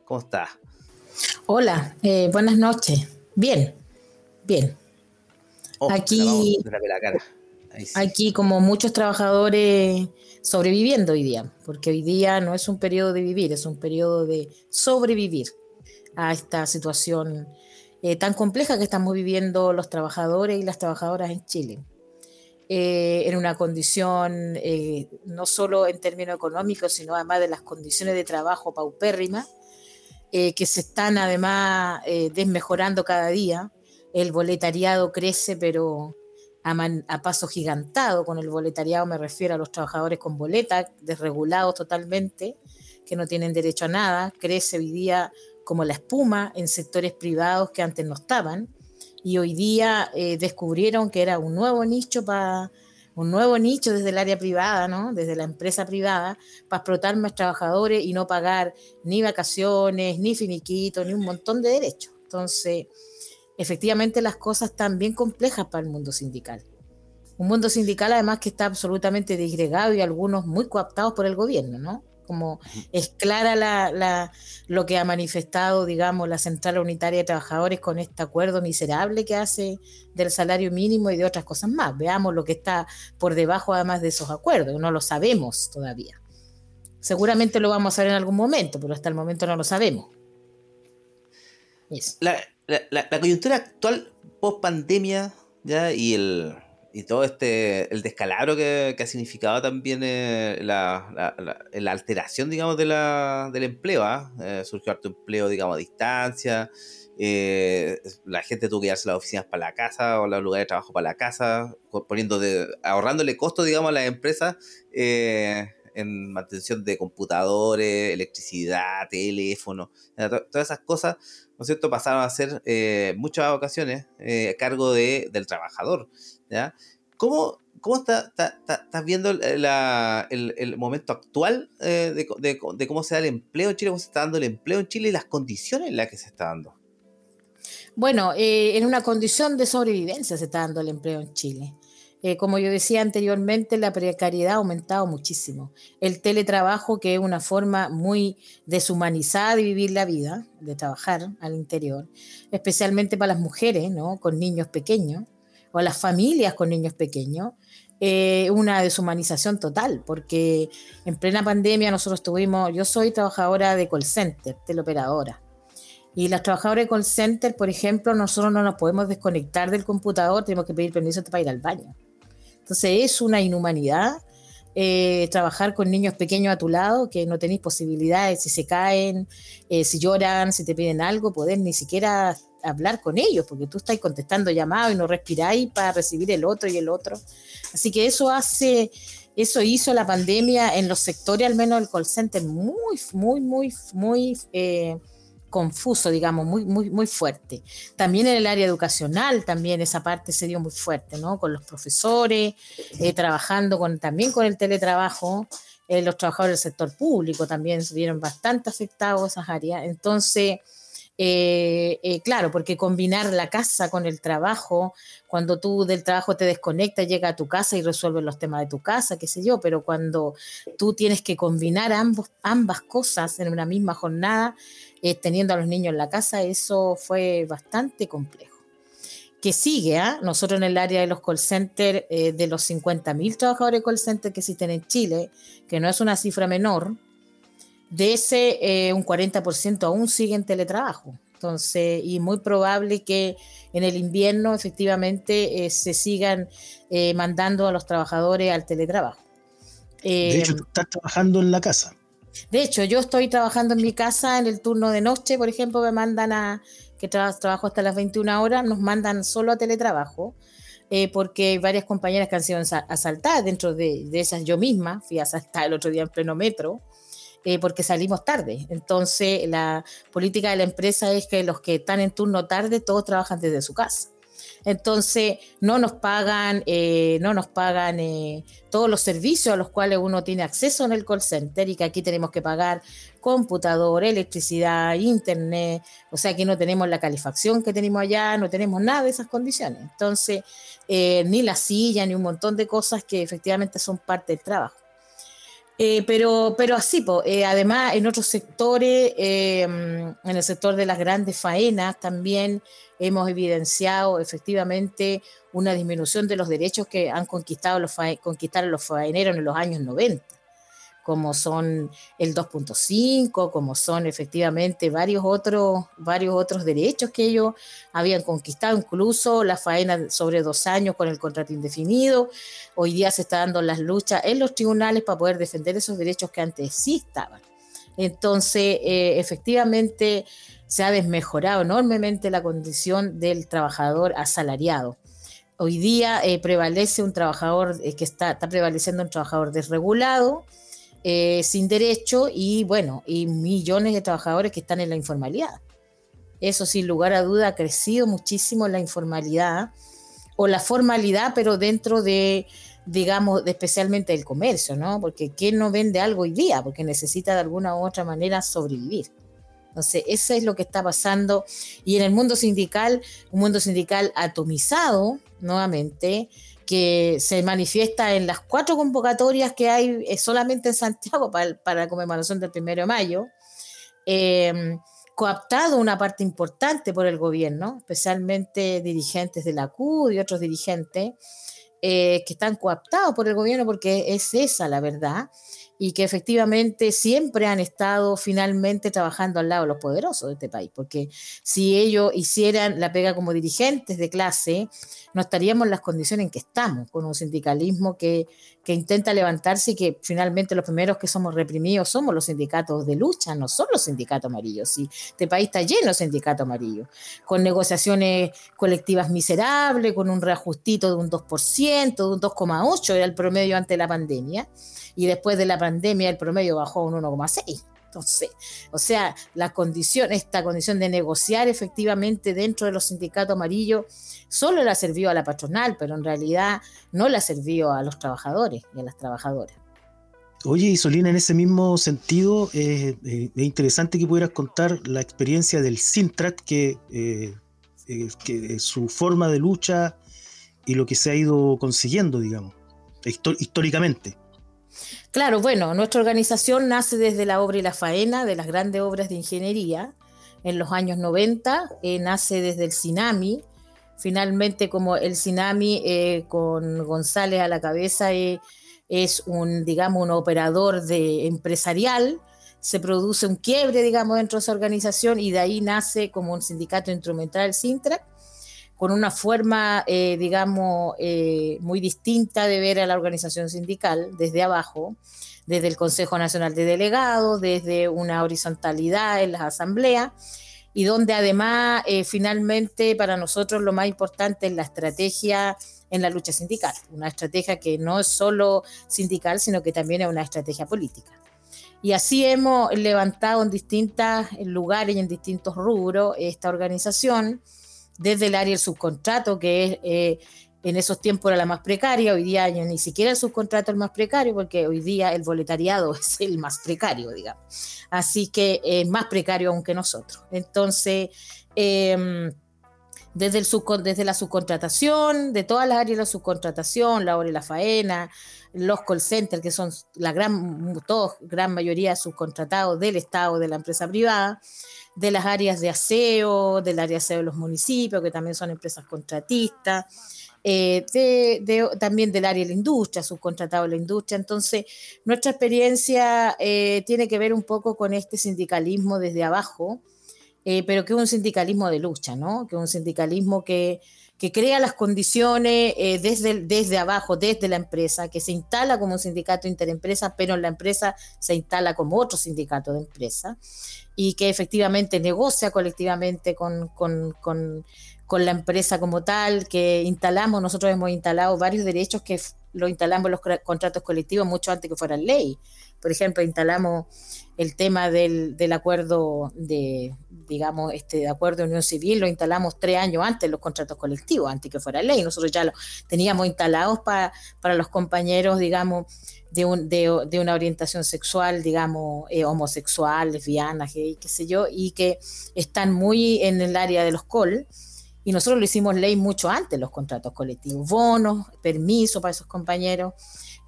[SPEAKER 1] ¿Cómo está?
[SPEAKER 5] Hola, eh, buenas noches. Bien, Bien. aquí, aquí, como muchos trabajadores sobreviviendo hoy día, porque hoy día no es un periodo de vivir, es un periodo de sobrevivir a esta situación eh, tan compleja que estamos viviendo los trabajadores y las trabajadoras en Chile. Eh, en una condición eh, no solo en términos económicos, sino además de las condiciones de trabajo paupérrimas, que se están además desmejorando cada día. El boletariado crece, pero a, paso gigantado. Con el boletariado me refiero a los trabajadores con boleta, desregulados totalmente, que no tienen derecho a nada. Crece hoy día como la espuma en sectores privados que antes no estaban y hoy día eh, descubrieron que era un nuevo nicho para un nuevo nicho desde el área privada, ¿no? desde la empresa privada, para explotar más trabajadores y no pagar ni vacaciones, ni finiquito, ni un montón de derechos. Entonces, efectivamente las cosas están bien complejas para el mundo sindical. Un mundo sindical además que está absolutamente disgregado y algunos muy coaptados por el gobierno, ¿no? Como es clara la, lo que ha manifestado, digamos, la Central Unitaria de Trabajadores con este acuerdo miserable que hace del salario mínimo y de otras cosas más. Veamos lo que está por debajo además de esos acuerdos, no lo sabemos todavía. Seguramente lo vamos a ver en algún momento, pero hasta el momento no lo sabemos.
[SPEAKER 1] La, la, coyuntura actual post pandemia ya y el y todo este, el descalabro que, ha significado también eh, la, la, alteración, digamos, de la, del empleo. ¿ah? Eh, surgió harto empleo, digamos, a distancia. Eh, la gente tuvo que llevarse las oficinas para la casa o los lugares de trabajo para la casa, poniendo de, ahorrándole costos, digamos, a las empresas en mantención de computadores, electricidad, teléfono, todas esas cosas, ¿no es cierto?, pasaron a ser muchas ocasiones a cargo de, del trabajador. ¿Ya? ¿Cómo, cómo está, estás viendo el, momento actual eh, de, cómo se da el empleo en Chile, cómo se está dando el empleo en Chile y las condiciones en las que se está dando?
[SPEAKER 5] Bueno, eh, en una condición de sobrevivencia se está dando el empleo en Chile. Eh, como yo decía anteriormente, la precariedad ha aumentado muchísimo. El teletrabajo, que es una forma muy deshumanizada de vivir la vida, de trabajar al interior, especialmente para las mujeres, ¿no? Con niños pequeños o a las familias con niños pequeños, eh, una deshumanización total, porque en plena pandemia nosotros tuvimos, yo soy trabajadora de call center, teleoperadora, y las trabajadoras de call center, por ejemplo, nosotros no nos podemos desconectar del computador, tenemos que pedir permiso para ir al baño. Entonces es una inhumanidad eh, trabajar con niños pequeños a tu lado, que no tenéis posibilidades, si se caen, eh, si lloran, si te piden algo, poder ni siquiera hablar con ellos, porque tú estás contestando llamados y no respiráis para recibir el otro y el otro. Así que eso hace, eso hizo la pandemia en los sectores, al menos el call center, muy, muy, muy, muy eh, confuso, digamos, muy, muy, muy fuerte. También en el área educacional, también esa parte se dio muy fuerte, ¿no? Con los profesores, eh, trabajando con, también con el teletrabajo. Eh, los trabajadores del sector público también se vieron bastante afectados esas áreas. Entonces, eh, eh, claro, porque combinar la casa con el trabajo, cuando tú del trabajo te desconectas, llega a tu casa y resuelves los temas de tu casa, qué sé yo, pero cuando tú tienes que combinar ambas cosas en una misma jornada, eh, teniendo a los niños en la casa, eso fue bastante complejo. Que sigue, ¿ah? nosotros en el área de los call centers, de los 50.000 trabajadores call center que existen en Chile, que no es una cifra menor, de ese, eh, un 40% aún sigue en teletrabajo. Entonces, y muy probable que en el invierno efectivamente eh, se sigan eh, mandando a los trabajadores al teletrabajo.
[SPEAKER 3] de hecho, tú estás trabajando en la casa.
[SPEAKER 5] De hecho, yo estoy trabajando en mi casa en el turno de noche, por ejemplo, me mandan a, que trabajo hasta las 21 horas, nos mandan solo a teletrabajo. porque hay varias compañeras que han sido asaltadas dentro de, de, esas yo misma, fui asaltada el otro día en pleno metro, eh, porque salimos tarde. Entonces, la política de la empresa es que los que están en turno tarde, todos trabajan desde su casa. Entonces, no nos pagan, eh, no nos pagan eh, todos los servicios a los cuales uno tiene acceso en el call center y que aquí tenemos que pagar computador, electricidad, internet, o sea que no tenemos la calefacción que tenemos allá, no tenemos nada de esas condiciones. Entonces, ni la silla, ni un montón de cosas que efectivamente son parte del trabajo. Eh, pero, pero así, eh, además en otros sectores, em, en el sector de las grandes faenas, también hemos evidenciado efectivamente una disminución de los derechos que han conquistado los, conquistaron los faeneros en los años 90 como son el 2.5, como son efectivamente varios otros, varios otros derechos que ellos habían conquistado, incluso la faena sobre dos años con el contrato indefinido. Hoy día se está dando las luchas en los tribunales para poder defender esos derechos que antes sí estaban. Entonces, eh, efectivamente, se ha desmejorado enormemente la condición del trabajador asalariado. Hoy día eh, prevalece un trabajador eh, que está, está prevaleciendo un trabajador desregulado, eh, sin derecho y bueno, y millones de trabajadores que están en la informalidad. Eso sin lugar a duda ha crecido muchísimo la informalidad o la formalidad, pero dentro de, digamos, especialmente el comercio, ¿no? Porque ¿quién no vende algo hoy día? Porque necesita de alguna u otra manera sobrevivir. Entonces, eso es lo que está pasando. Y en el mundo sindical, un mundo sindical atomizado, nuevamente, que se manifiesta en las cuatro convocatorias que hay eh, solamente en Santiago para, la conmemoración del primero de mayo, em, coaptado una parte importante por el gobierno, especialmente dirigentes de la CUD y otros dirigentes, eh, que están coaptados por el gobierno porque es esa la verdad y que efectivamente siempre han estado finalmente trabajando al lado de los poderosos de este país, porque si ellos hicieran la pega como dirigentes de clase, no estaríamos en las condiciones en que estamos, con un sindicalismo que, que intenta levantarse y que finalmente los primeros que somos reprimidos somos los sindicatos de lucha, no son los sindicatos amarillos. Y este país está lleno de sindicatos amarillos, con negociaciones colectivas miserables, con un reajustito de un 2%, de un 2,8% era el promedio ante la pandemia y después de la pandemia el promedio bajó a un 1,6. Entonces, o sea, la condición, esta condición de negociar efectivamente dentro de los sindicatos amarillos solo la sirvió a la patronal, pero en realidad no la sirvió a los trabajadores y a las trabajadoras.
[SPEAKER 3] Oye, Isolina, en ese mismo sentido, eh, eh, es interesante que pudieras contar la experiencia del Sintrat, que, eh, que su forma de lucha y lo que se ha ido consiguiendo, digamos, históricamente.
[SPEAKER 5] Claro, bueno, nuestra organización nace desde la obra y la faena, de las grandes obras de ingeniería, en los años 90, eh, nace desde el Sinami, finalmente como el Sinami eh, con González a la cabeza eh, es un, digamos, un operador de, empresarial, se produce un quiebre, digamos, dentro de esa organización y de ahí nace como un sindicato instrumental el Sintra, con una forma, eh, digamos, eh, muy distinta de ver a la organización sindical desde abajo, desde el Consejo Nacional de Delegados, desde una horizontalidad en las asambleas, y donde además, eh, finalmente, para nosotros lo más importante es la estrategia en la lucha sindical, una estrategia que no es solo sindical, sino que también es una estrategia política. Y así hemos levantado en distintos lugares y en distintos rubros esta organización, desde el área del subcontrato, que es, eh, en esos tiempos era la más precaria, hoy día ni siquiera el subcontrato es el más precario, porque hoy día el boletariado es el más precario, digamos. Así que es más precario aún que nosotros. Entonces, em, desde, el desde la subcontratación, de todas las áreas de la subcontratación, la hora y la faena, los call centers, que son la gran, todos, gran mayoría subcontratados del Estado, de la empresa privada, de las áreas de aseo, del área de aseo de los municipios, que también son empresas contratistas, eh, también del área de la industria, subcontratado de la industria. Entonces, nuestra experiencia eh, tiene que ver un poco con este sindicalismo desde abajo, eh, pero que es un sindicalismo de lucha, ¿no? Que es un sindicalismo que, que crea las condiciones desde, desde abajo, desde la empresa, que se instala como un sindicato interempresa, pero en la empresa se instala como otro sindicato de empresa y que efectivamente negocia colectivamente con, la empresa como tal, que instalamos, nosotros hemos instalado varios derechos que lo instalamos en los contratos colectivos mucho antes que fueran ley. Por ejemplo, instalamos el tema del, acuerdo de, digamos, este de acuerdo de unión civil, lo instalamos tres años antes los contratos colectivos, antes que fuera ley. Nosotros ya lo teníamos instalados para, para los compañeros, digamos, de, de, una orientación sexual, digamos, eh, homosexual, lesbiana, gay, qué sé yo, y que están muy en el área de los col. Y nosotros lo hicimos ley mucho antes, los contratos colectivos, bonos, permiso para esos compañeros.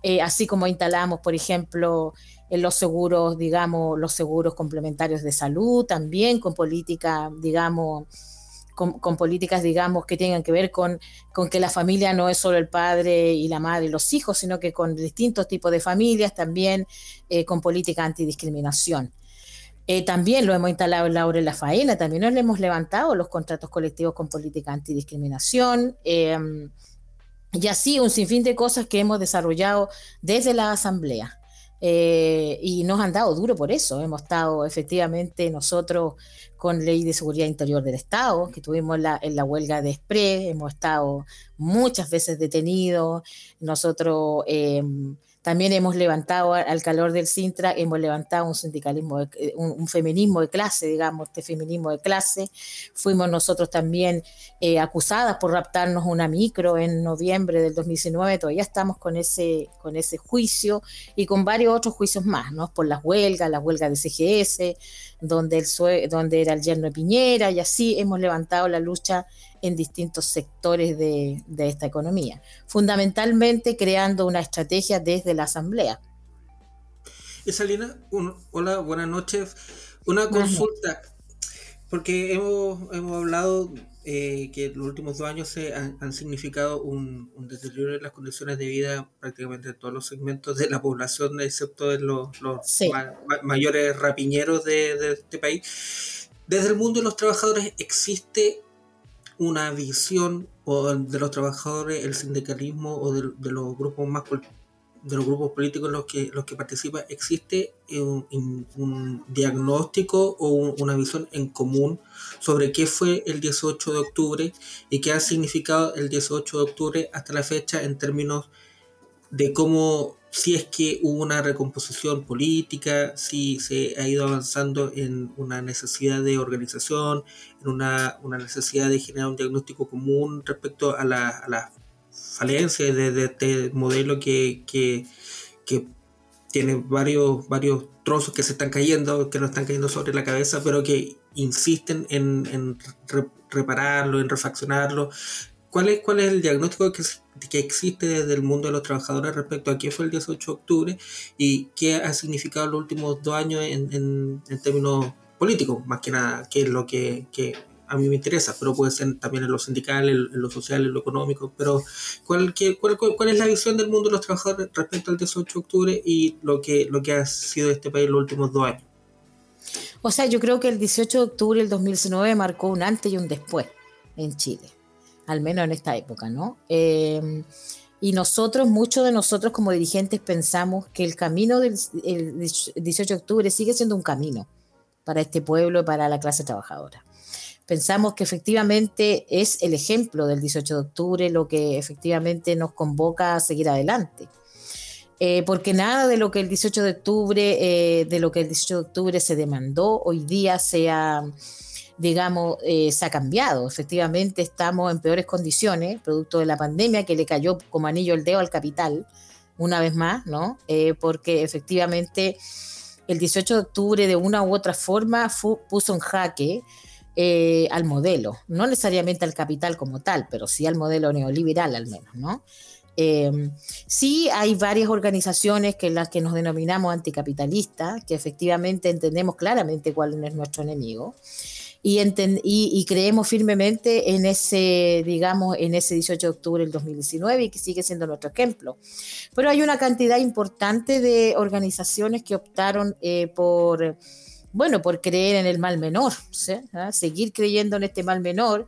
[SPEAKER 5] eh, así como instalamos, por ejemplo, en los seguros, digamos, los seguros complementarios de salud, también con política, digamos, con, políticas, digamos, que tengan que ver con, con, que la familia no es solo el padre y la madre y los hijos, sino que con distintos tipos de familias, también eh, con política antidiscriminación. Eh, también lo hemos instalado en la de la faena, también nos le hemos levantado los contratos colectivos con política antidiscriminación. Em, y así un sinfín de cosas que hemos desarrollado desde la Asamblea. Eh, y nos han dado duro por eso. Hemos estado efectivamente nosotros con ley de seguridad interior del Estado, que tuvimos la, en la huelga de SPRE, hemos estado muchas veces detenidos. Nosotros em, también hemos levantado al calor del Sintra, hemos levantado un sindicalismo, eh, un, feminismo de clase, digamos, este feminismo de clase. Fuimos nosotros también eh, acusadas por raptarnos una micro en noviembre del 2019, todavía estamos con ese, con ese juicio y con varios otros juicios más, ¿no? Por las huelgas, las huelgas de CGS, donde, el, donde era el yerno de Piñera y así hemos levantado la lucha en distintos sectores de, esta economía, fundamentalmente creando una estrategia desde la Asamblea.
[SPEAKER 4] Salina, hola, buenas noches. Una consulta, porque hemos, hemos hablado eh, que los últimos dos años se han, significado un, deterioro en las condiciones de vida prácticamente en todos los segmentos de la población, excepto en los, mayores rapiñeros de, de este país. Desde el mundo de los trabajadores existe una visión de los trabajadores, el sindicalismo o de, los grupos más de los grupos políticos en los que los que participan existe un, diagnóstico o una visión en común sobre qué fue el 18 de octubre y qué ha significado el 18 de octubre hasta la fecha en términos de cómo si es que hubo una recomposición política, si se ha ido avanzando en una necesidad de organización, en una, necesidad de generar un diagnóstico común respecto a las la falencias de, este modelo que, tiene varios, varios trozos que se están cayendo, que no están cayendo sobre la cabeza, pero que insisten en, repararlo, en refaccionarlo, ¿Cuál es, ¿Cuál es el diagnóstico que, que, existe desde el mundo de los trabajadores respecto a qué fue el 18 de octubre y qué ha significado los últimos dos años en, en, términos políticos, más que nada, que es lo que, que, a mí me interesa, pero puede ser también en lo sindical, en, lo social, en lo económico, pero ¿cuál, qué, cuál, cuál, es la visión del mundo de los trabajadores respecto al 18 de octubre y lo que, lo que ha sido este país los últimos dos años?
[SPEAKER 5] O sea, yo creo que el 18 de octubre del 2019 marcó un antes y un después en Chile al menos en esta época, ¿no? Em, y nosotros, muchos de nosotros como dirigentes pensamos que el camino del 18 de octubre sigue siendo un camino para este pueblo para la clase trabajadora. Pensamos que efectivamente es el ejemplo del 18 de octubre lo que efectivamente nos convoca a seguir adelante. Eh, porque nada de lo que el 18 de octubre, eh, de lo que el 18 de octubre se demandó hoy día sea digamos, eh, se ha cambiado. Efectivamente, estamos en peores condiciones, producto de la pandemia que le cayó como anillo el dedo al capital, una vez más, ¿no? Eh, porque efectivamente el 18 de octubre, de una u otra forma, puso en jaque eh, al modelo, no necesariamente al capital como tal, pero sí al modelo neoliberal al menos, ¿no? sí hay varias organizaciones que las que nos denominamos anticapitalistas, que efectivamente entendemos claramente cuál es nuestro enemigo y, creemos firmemente en ese, digamos, en ese 18 de octubre del 2019 y que sigue siendo nuestro ejemplo. Pero hay una cantidad importante de organizaciones que optaron eh, por, bueno, por creer en el mal menor, ¿Ah? seguir creyendo en este mal menor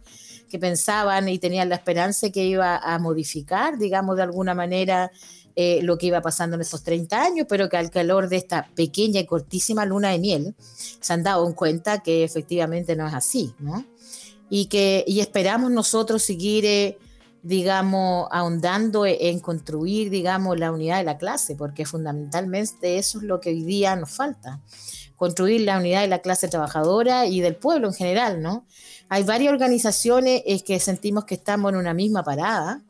[SPEAKER 5] que pensaban y tenían la esperanza que iba a modificar, digamos, de alguna manera eh, lo que iba pasando en estos 30 años, pero que al calor de esta pequeña y cortísima luna de miel se han dado en cuenta que efectivamente no es así, ¿no? Y que y esperamos nosotros seguir, eh, digamos, ahondando en construir, digamos, la unidad de la clase, porque fundamentalmente eso es lo que hoy día nos falta, construir la unidad de la clase trabajadora y del pueblo en general, ¿no? Hay varias organizaciones eh, que sentimos que estamos en una misma parada,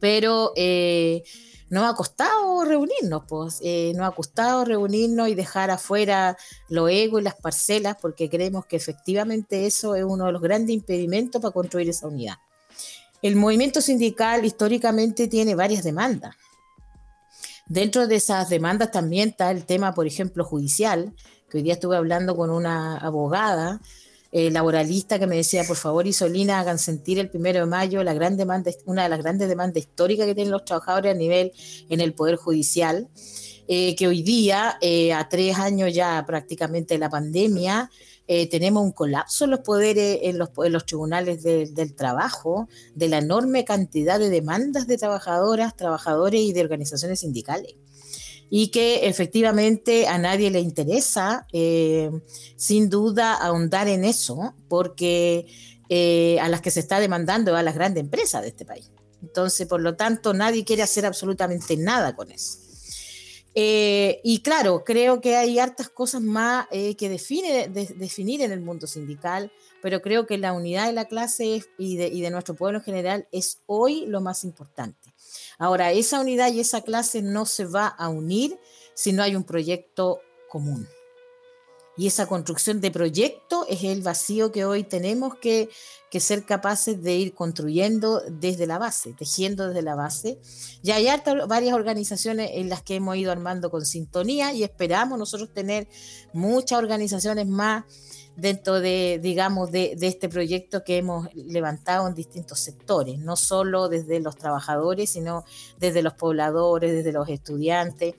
[SPEAKER 5] pero no ha costado reunirnos, pues, eh, nos ha costado reunirnos y dejar afuera lo ego y las parcelas, porque creemos que efectivamente eso es uno de los grandes impedimentos para construir esa unidad. El movimiento sindical históricamente tiene varias demandas. Dentro de esas demandas también está el tema, por ejemplo, judicial, que hoy día estuve hablando con una abogada eh, laboralista que me decía, por favor, Isolina, hagan sentir el primero de mayo la gran demanda, una de las grandes demandas históricas que tienen los trabajadores a nivel en el Poder Judicial, eh, que hoy día, eh, a tres años ya prácticamente de la pandemia, tenemos un colapso en los poderes, en los, en los tribunales del trabajo, de la enorme cantidad de demandas de trabajadoras, trabajadores y de organizaciones sindicales y que efectivamente a nadie le interesa, eh, sin duda, ahondar en eso, porque eh, a las que se está demandando a las grandes empresas de este país. Entonces, por lo tanto, nadie quiere hacer absolutamente nada con eso. Eh, y claro, creo que hay hartas cosas más que define, definir en el mundo sindical, pero creo que la unidad de la clase y de, y de nuestro pueblo en general es hoy lo más importante. Ahora, esa unidad y esa clase no se va a unir si no hay un proyecto común. Y esa construcción de proyecto es el vacío que hoy tenemos que, ser capaces de ir construyendo desde la base, tejiendo desde la base. Ya hay varias organizaciones en las que hemos ido armando con sintonía y esperamos nosotros tener muchas organizaciones más dentro de, digamos, de, este proyecto que hemos levantado en distintos sectores, no solo desde los trabajadores, sino desde los pobladores, desde los estudiantes,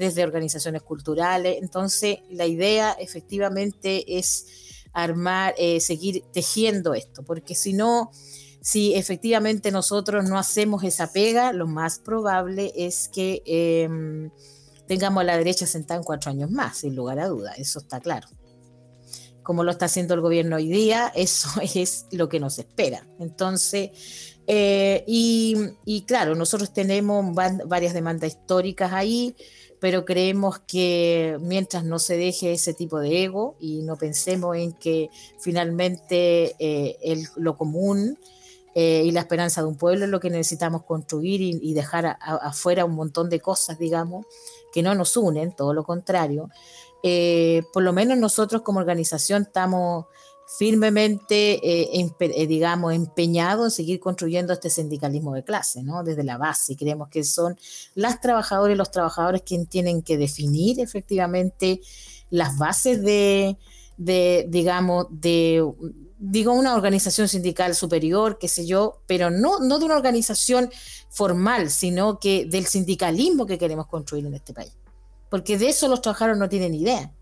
[SPEAKER 5] desde organizaciones culturales. Entonces, la idea efectivamente es armar, eh, seguir tejiendo esto, porque si no, si efectivamente nosotros no hacemos esa pega, lo más probable es que em, tengamos a la derecha sentada en cuatro años más, sin lugar a duda, eso está claro como lo está haciendo el gobierno hoy día, eso es lo que nos espera. Entonces, eh, y, claro, nosotros tenemos varias demandas históricas ahí, pero creemos que mientras no se deje ese tipo de ego y no pensemos en que finalmente eh, lo común eh, y la esperanza de un pueblo es lo que necesitamos construir y, dejar afuera un montón de cosas, digamos, que no nos unen, todo lo contrario, eh, por lo menos nosotros como organización estamos firmemente, eh, eh, digamos, empeñados en seguir construyendo este sindicalismo de clase, ¿no? Desde la base. Creemos que son las trabajadoras y los trabajadores quienes tienen que definir efectivamente las bases de, de, digamos, de, digo, una organización sindical superior, qué sé yo, pero no, no de una organización formal, sino que del sindicalismo que queremos construir en este país porque de eso los trabajadores no tienen idea.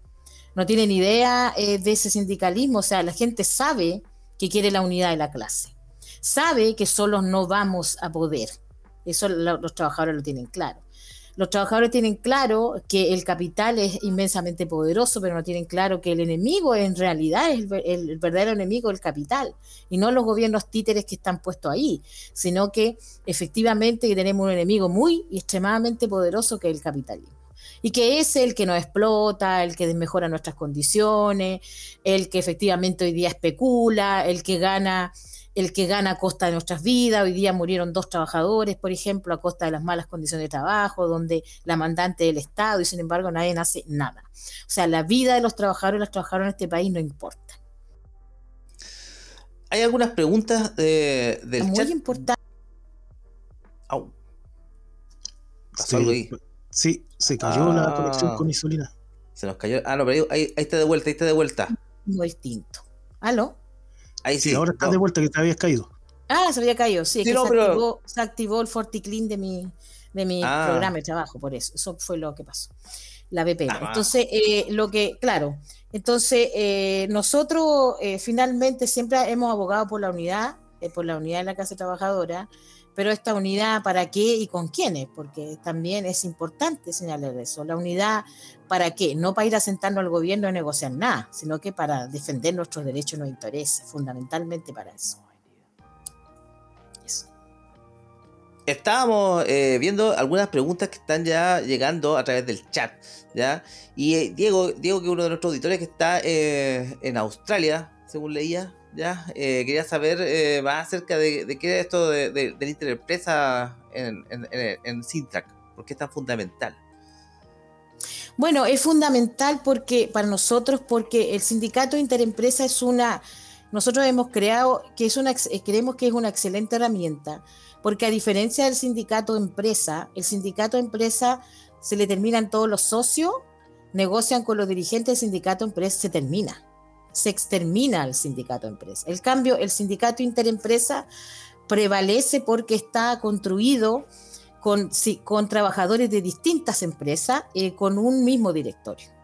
[SPEAKER 5] No tienen idea eh, de ese sindicalismo, o sea, la gente sabe que quiere la unidad de la clase, sabe que solos no vamos a poder. Eso los trabajadores lo tienen claro. Los trabajadores tienen claro que el capital es inmensamente poderoso, pero no tienen claro que el enemigo en realidad es el, el, verdadero enemigo del capital y no los gobiernos títeres que están puestos ahí, sino que efectivamente tenemos un enemigo muy y extremadamente poderoso que es el capitalismo y que es el que nos explota, el que desmejora nuestras condiciones, el que efectivamente hoy día especula, el que gana el que gana a costa de nuestras vidas. Hoy día murieron dos trabajadores, por ejemplo, a costa de las malas condiciones de trabajo, donde la mandante del Estado y sin embargo nadie hace nada. O sea, la vida de los trabajadores y las trabajadoras en este país no importa.
[SPEAKER 1] Hay algunas preguntas de, del
[SPEAKER 5] Muy importante.
[SPEAKER 3] ¿Pasó algo ahí? Sí, se cayó la conexión con Isolina.
[SPEAKER 1] Se nos cayó. Ah, no, pero ahí, ahí, está de vuelta, ahí está de vuelta.
[SPEAKER 5] Muy distinto. ¿Aló?
[SPEAKER 3] Ahí sí. ahora está de vuelta, que te habías caído.
[SPEAKER 5] Ah, se había caído, sí. que se, activó, se, activó, el FortiClean de mi, de mi ah. programa de trabajo, por eso. Eso fue lo que pasó. La VPN. Ah, entonces, eh, lo que, claro, entonces eh, nosotros eh, finalmente siempre hemos abogado por la unidad, por la unidad de la Casa Trabajadora, pero esta unidad, ¿para qué y con quiénes? Porque también es importante señalar eso. La unidad, ¿para qué? No para ir a sentarnos al gobierno a negociar nada, sino que para defender nuestros derechos y nuestros intereses, fundamentalmente para eso.
[SPEAKER 1] Estábamos eh, viendo algunas preguntas que están ya llegando a través del chat, ¿ya? Y eh, Diego, Diego, que es uno de nuestros auditores que está eh, en Australia, según leía, ya, eh, quería saber eh, más acerca de, qué es esto de, de, la interempresa en, en, en, Sintrack, por qué es tan fundamental.
[SPEAKER 5] Bueno, es fundamental porque para nosotros, porque el sindicato interempresa es una nosotros hemos creado que es una, creemos que es una excelente herramienta, porque a diferencia del sindicato empresa, el sindicato empresa se le terminan todos los socios, negocian con los dirigentes del sindicato empresa, se termina, se extermina el sindicato empresa. El cambio, el sindicato interempresa prevalece porque está construido con, con trabajadores de distintas empresas eh, con un mismo directorio.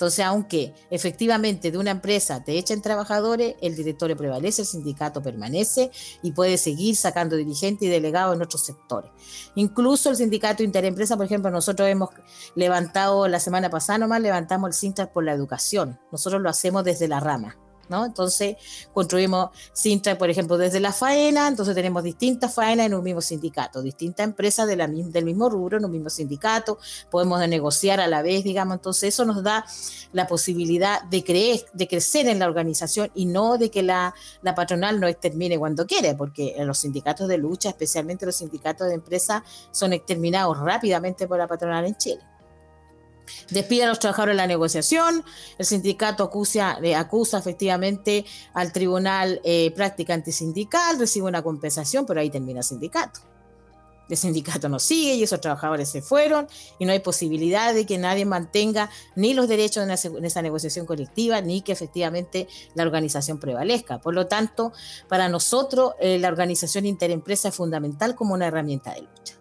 [SPEAKER 5] Entonces, aunque efectivamente de una empresa te echen trabajadores, el directorio prevalece, el sindicato permanece y puede seguir sacando dirigentes y delegados en otros sectores. Incluso el sindicato interempresa, por ejemplo, nosotros hemos levantado la semana pasada nomás, levantamos el Sintra por la educación. Nosotros lo hacemos desde la rama. Entonces, construimos Sintra, por ejemplo, desde la faena, entonces tenemos distintas faenas en un mismo sindicato, distintas empresas de la, del mismo rubro en un mismo sindicato, podemos negociar a la vez, digamos, entonces eso nos da la posibilidad de, creer, de crecer en la organización y no de que la, patronal no extermine cuando quiere, porque los sindicatos de lucha, especialmente los sindicatos de empresa, son exterminados rápidamente por la patronal en Chile. Despide a los trabajadores de la negociación, el sindicato acusa, eh, efectivamente al tribunal eh, práctica antisindical, recibe una compensación, pero ahí termina el sindicato. El sindicato no sigue y esos trabajadores se fueron y no hay posibilidad de que nadie mantenga ni los derechos en, esa negociación colectiva ni que efectivamente la organización prevalezca. Por lo tanto, para nosotros eh, la organización interempresa es fundamental como una herramienta de lucha.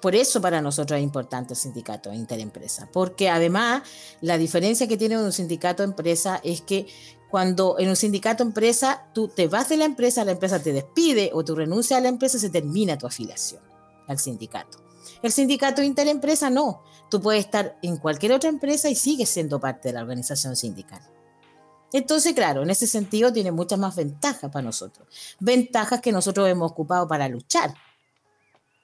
[SPEAKER 5] Por eso para nosotros es importante el sindicato interempresa, porque además la diferencia que tiene un sindicato empresa es que cuando en un sindicato empresa tú te vas de la empresa, la empresa te despide o tú renuncias a la empresa, se termina tu afiliación al sindicato. El sindicato interempresa no, tú puedes estar en cualquier otra empresa y sigues siendo parte de la organización sindical. Entonces, claro, en ese sentido tiene muchas más ventajas para nosotros. Ventajas que nosotros hemos ocupado para luchar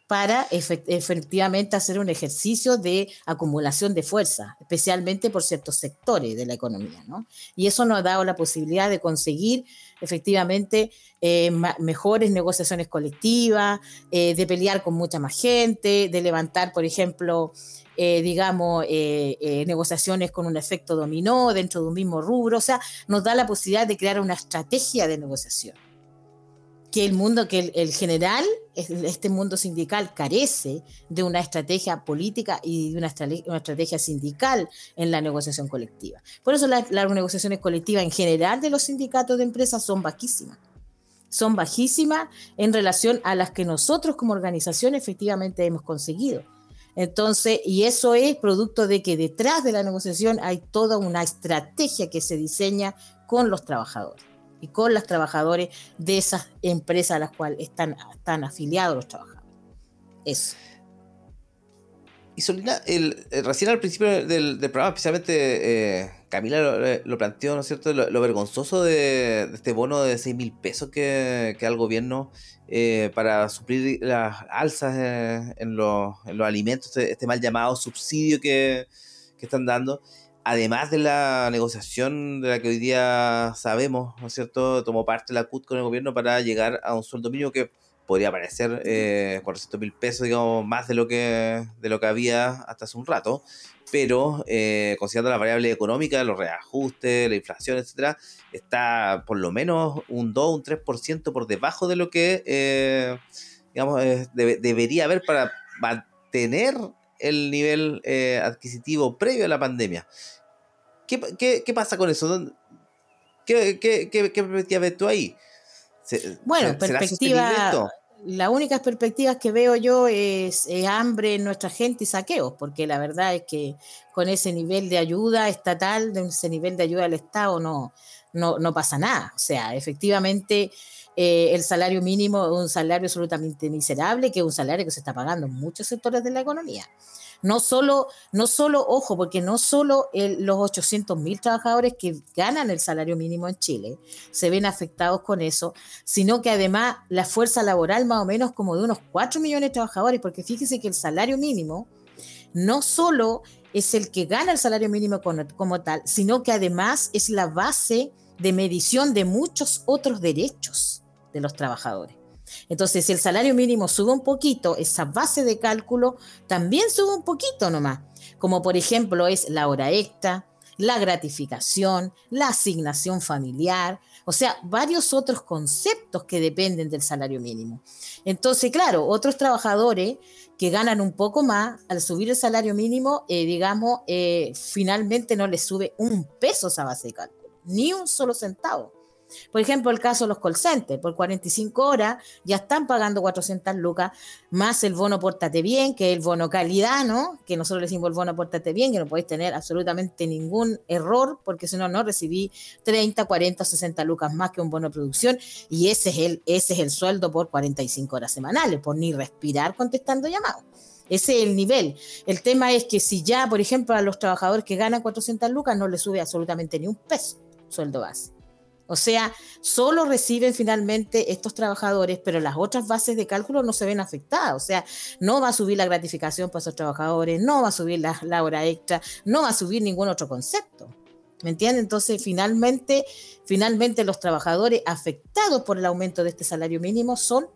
[SPEAKER 5] para efectivamente hacer un ejercicio de acumulación de fuerza, especialmente por ciertos sectores de la economía. ¿no? Y eso nos ha dado la posibilidad de conseguir efectivamente eh, mejores negociaciones colectivas, eh, de pelear con mucha más gente, de levantar, por ejemplo, eh, digamos, negociaciones con un efecto dominó dentro de un mismo rubro. O sea, nos da la posibilidad de crear una estrategia de negociación que el mundo, que el, general, este mundo sindical carece de una estrategia política y de una, estrategia, sindical en la negociación colectiva. Por eso las negociaciones colectivas en general de los sindicatos de empresas son bajísimas. Son bajísimas en relación a las que nosotros como organización efectivamente hemos conseguido. Entonces, y eso es producto de que detrás de la negociación hay toda una estrategia que se diseña con los trabajadores con los trabajadores de esas empresas a las cuales están, están afiliados los trabajadores. Eso.
[SPEAKER 1] Y Solina, el, recién al principio del, programa, especialmente eh, Camila lo, planteó, ¿no es cierto?, lo, vergonzoso de, este bono de 6 mil pesos que, que da el gobierno eh, para suplir las alzas eh, en, los, en, los, alimentos, este, este, mal llamado subsidio que, que están dando además de la negociación de la que hoy día sabemos, ¿no es cierto?, tomó parte la CUT con el gobierno para llegar a un sueldo mínimo que podría parecer eh, 400 mil pesos, digamos, más de lo que de lo que había hasta hace un rato, pero eh, considerando la variable económica, los reajustes, la inflación, etcétera, está por lo menos un 2, un 3% por debajo de lo que, eh, digamos, eh, debería haber para mantener el nivel eh, adquisitivo previo a la pandemia. ¿Qué, pasa con eso? ¿Qué, qué, qué, perspectiva ves tú ahí?
[SPEAKER 5] bueno, perspectiva. La única perspectiva que veo yo es, hambre en nuestra gente y saqueos, porque la verdad es que con ese nivel de ayuda estatal, de ese nivel de ayuda del Estado, no, no, no pasa nada. O sea, efectivamente, eh, el salario mínimo es un salario absolutamente miserable, que es un salario que se está pagando en muchos sectores de la economía. No solo, no solo ojo, porque no solo los 800 mil trabajadores que ganan el salario mínimo en Chile se ven afectados con eso, sino que además la fuerza laboral más o menos como de unos 4 millones de trabajadores, porque fíjese que el salario mínimo no solo es el que gana el salario mínimo como, como tal, sino que además es la base de medición de muchos otros derechos de los trabajadores. Entonces, si el salario mínimo sube un poquito, esa base de cálculo también sube un poquito nomás, como por ejemplo es la hora extra, la gratificación, la asignación familiar, o sea, varios otros conceptos que dependen del salario mínimo. Entonces, claro, otros trabajadores que ganan un poco más, al subir el salario mínimo, eh, digamos, eh, finalmente no les sube un peso esa base de cálculo, ni un solo centavo. Por ejemplo, el caso de los call centers, por 45 horas ya están pagando 400 lucas, más el bono Pórtate Bien, que es el bono calidad, ¿no? Que nosotros le decimos el bono Pórtate Bien, que no podéis tener absolutamente ningún error, porque si no, no recibí 30, 40, 60 lucas más que un bono de producción, y ese es el, ese es el sueldo por 45 horas semanales, por ni respirar contestando llamados. Ese es el nivel. El tema es que si ya, por ejemplo, a los trabajadores que ganan 400 lucas no les sube absolutamente ni un peso sueldo base. O sea, solo reciben finalmente estos trabajadores, pero las otras bases de cálculo no se ven afectadas. O sea, no va a subir la gratificación para esos trabajadores, no va a subir la, hora extra, no va a subir ningún otro concepto. ¿Me entienden? Entonces, finalmente, finalmente los trabajadores afectados por el aumento de este salario mínimo son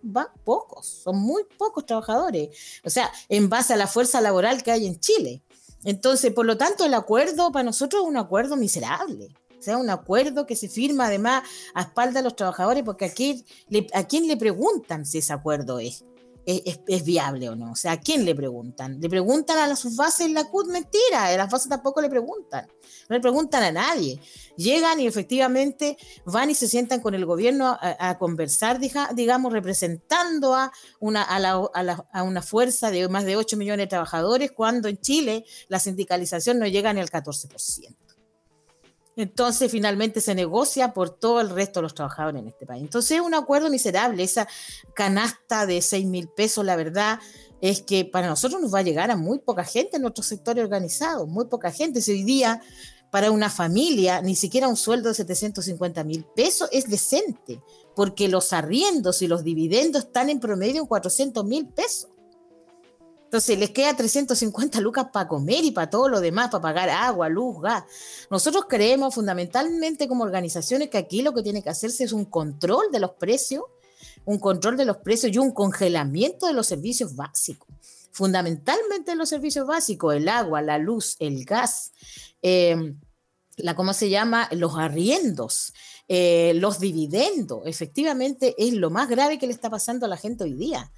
[SPEAKER 5] pocos, son muy pocos trabajadores. O sea, en base a la fuerza laboral que hay en Chile. Entonces, por lo tanto, el acuerdo para nosotros es un acuerdo miserable sea un acuerdo que se firma además a espaldas de los trabajadores, porque a quién le preguntan si ese acuerdo es, es, viable o no. O sea, ¿a quién le preguntan? ¿Le preguntan a sus bases en la CUT? Mentira, a las bases tampoco le preguntan. No le preguntan a nadie. Llegan y efectivamente van y se sientan con el gobierno a, conversar, digamos, representando a una, a, una fuerza de más de 8 millones de trabajadores, cuando en Chile la sindicalización no llega ni al 14%. Entonces finalmente se negocia por todo el resto de los trabajadores en este país. Entonces es un acuerdo miserable, esa canasta de 6 mil pesos, la verdad es que para nosotros nos va a llegar a muy poca gente en nuestro sector organizado, muy poca gente. Si hoy día para una familia ni siquiera un sueldo de 750 mil pesos es decente, porque los arriendos y los dividendos están en promedio en 400 mil pesos. Entonces les queda 350 lucas para comer y para todo lo demás, para pagar agua, luz, gas. Nosotros creemos fundamentalmente como organizaciones que aquí lo que tiene que hacerse es un control de los precios, un control de los precios y un congelamiento de los servicios básicos. Fundamentalmente los servicios básicos, el agua, la luz, el gas, eh, la, ¿cómo se llama? Los arriendos, eh, los dividendos. Efectivamente es lo más grave que le está pasando a la gente hoy día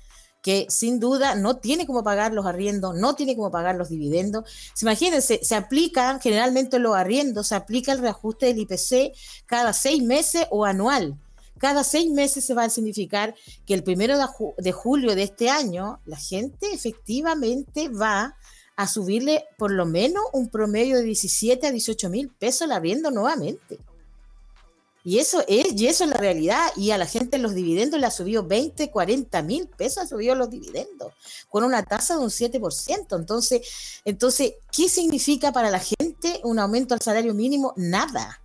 [SPEAKER 5] que sin duda no tiene cómo pagar los arriendos, no tiene cómo pagar los dividendos. Imagínense, se aplican generalmente los arriendos, se aplica el reajuste del IPC cada seis meses o anual. Cada seis meses se va a significar que el primero de, julio de este año la gente efectivamente va a subirle por lo menos un promedio de 17 a 18 mil pesos el arriendo nuevamente. Y eso es, y eso es la realidad. Y a la gente los dividendos le ha subido 20, 40 mil pesos, ha subido los dividendos, con una tasa de un 7%. Entonces, entonces, ¿qué significa para la gente un aumento al salario mínimo? Nada.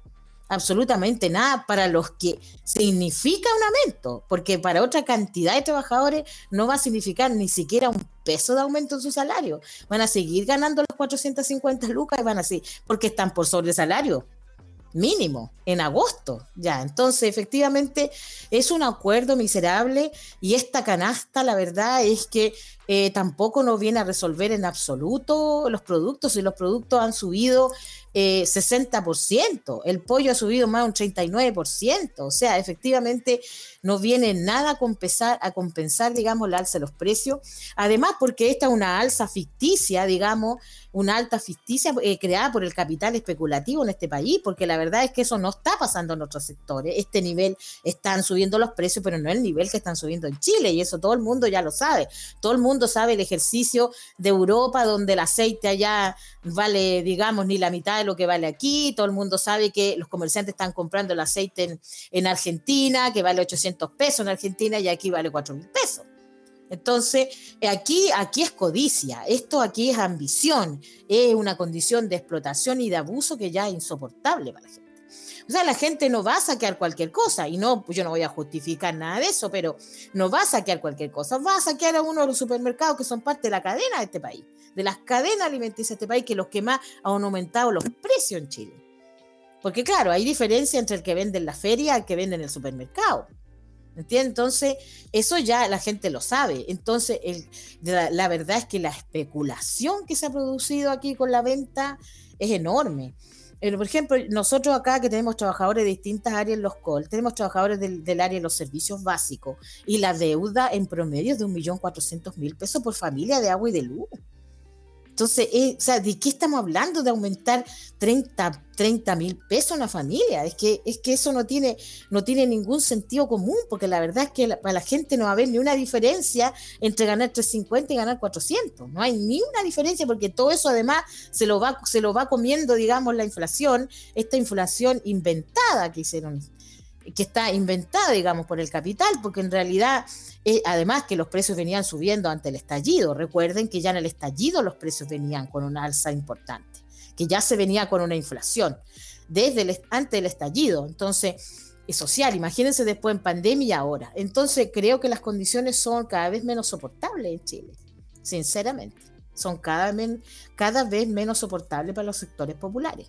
[SPEAKER 5] Absolutamente nada para los que significa un aumento, porque para otra cantidad de trabajadores no va a significar ni siquiera un peso de aumento en su salario. Van a seguir ganando los 450 lucas y van a seguir, porque están por sobre salario mínimo en agosto ya. Entonces, efectivamente, es un acuerdo miserable y esta canasta, la verdad es que eh, tampoco nos viene a resolver en absoluto los productos y los productos han subido 60%, eh, el pollo ha subido más de un 39%, o sea, efectivamente no viene nada a compensar, a compensar, digamos, la alza de los precios, además porque esta es una alza ficticia, digamos, una alta ficticia eh, creada por el capital especulativo en este país, porque la verdad es que eso no está pasando en otros sectores, este nivel están subiendo los precios, pero no el nivel que están subiendo en Chile, y eso todo el mundo ya lo sabe, todo el mundo sabe el ejercicio de Europa, donde el aceite allá vale, digamos, ni la mitad de lo que vale aquí. Todo el mundo sabe que los comerciantes están comprando el aceite en, Argentina, que vale 800 pesos en Argentina y aquí vale 4 mil pesos. Entonces, aquí, aquí es codicia, esto aquí es ambición, es una condición de explotación y de abuso que ya es insoportable para la gente. O sea, la gente no va a saquear cualquier cosa, y no, yo no voy a justificar nada de eso, pero no va a saquear cualquier cosa, va a saquear a uno de los supermercados que son parte de la cadena de este país de las cadenas alimenticias de este país, que los que más han aumentado los precios en Chile. Porque claro, hay diferencia entre el que vende en la feria y el que vende en el supermercado. ¿Entiendes? Entonces, eso ya la gente lo sabe. Entonces, la, verdad es que la especulación que se ha producido aquí con la venta es enorme. por ejemplo, nosotros acá que tenemos trabajadores de distintas áreas en los COL, tenemos trabajadores del, área de los servicios básicos y la deuda en promedio es de 1.400.000 pesos por familia de agua y de luz. Entonces, eh, ¿de qué estamos hablando? De aumentar 30 mil pesos a una familia. Es que, es que eso no tiene, no tiene ningún sentido común, porque la verdad es que para la gente no va a haber ni una diferencia entre ganar 350 y ganar 400. No hay ni una diferencia, porque todo eso además se lo va, se lo va comiendo, digamos, la inflación, esta inflación inventada que hicieron que está inventada, digamos, por el capital, porque en realidad, eh, además que los precios venían subiendo ante el estallido, recuerden que ya en el estallido los precios venían con una alza importante, que ya se venía con una inflación desde el, antes del estallido, entonces, es social, imagínense después en pandemia y ahora. Entonces, creo que las condiciones son cada vez menos soportables en Chile, sinceramente, son cada, cada vez menos soportables para los sectores populares.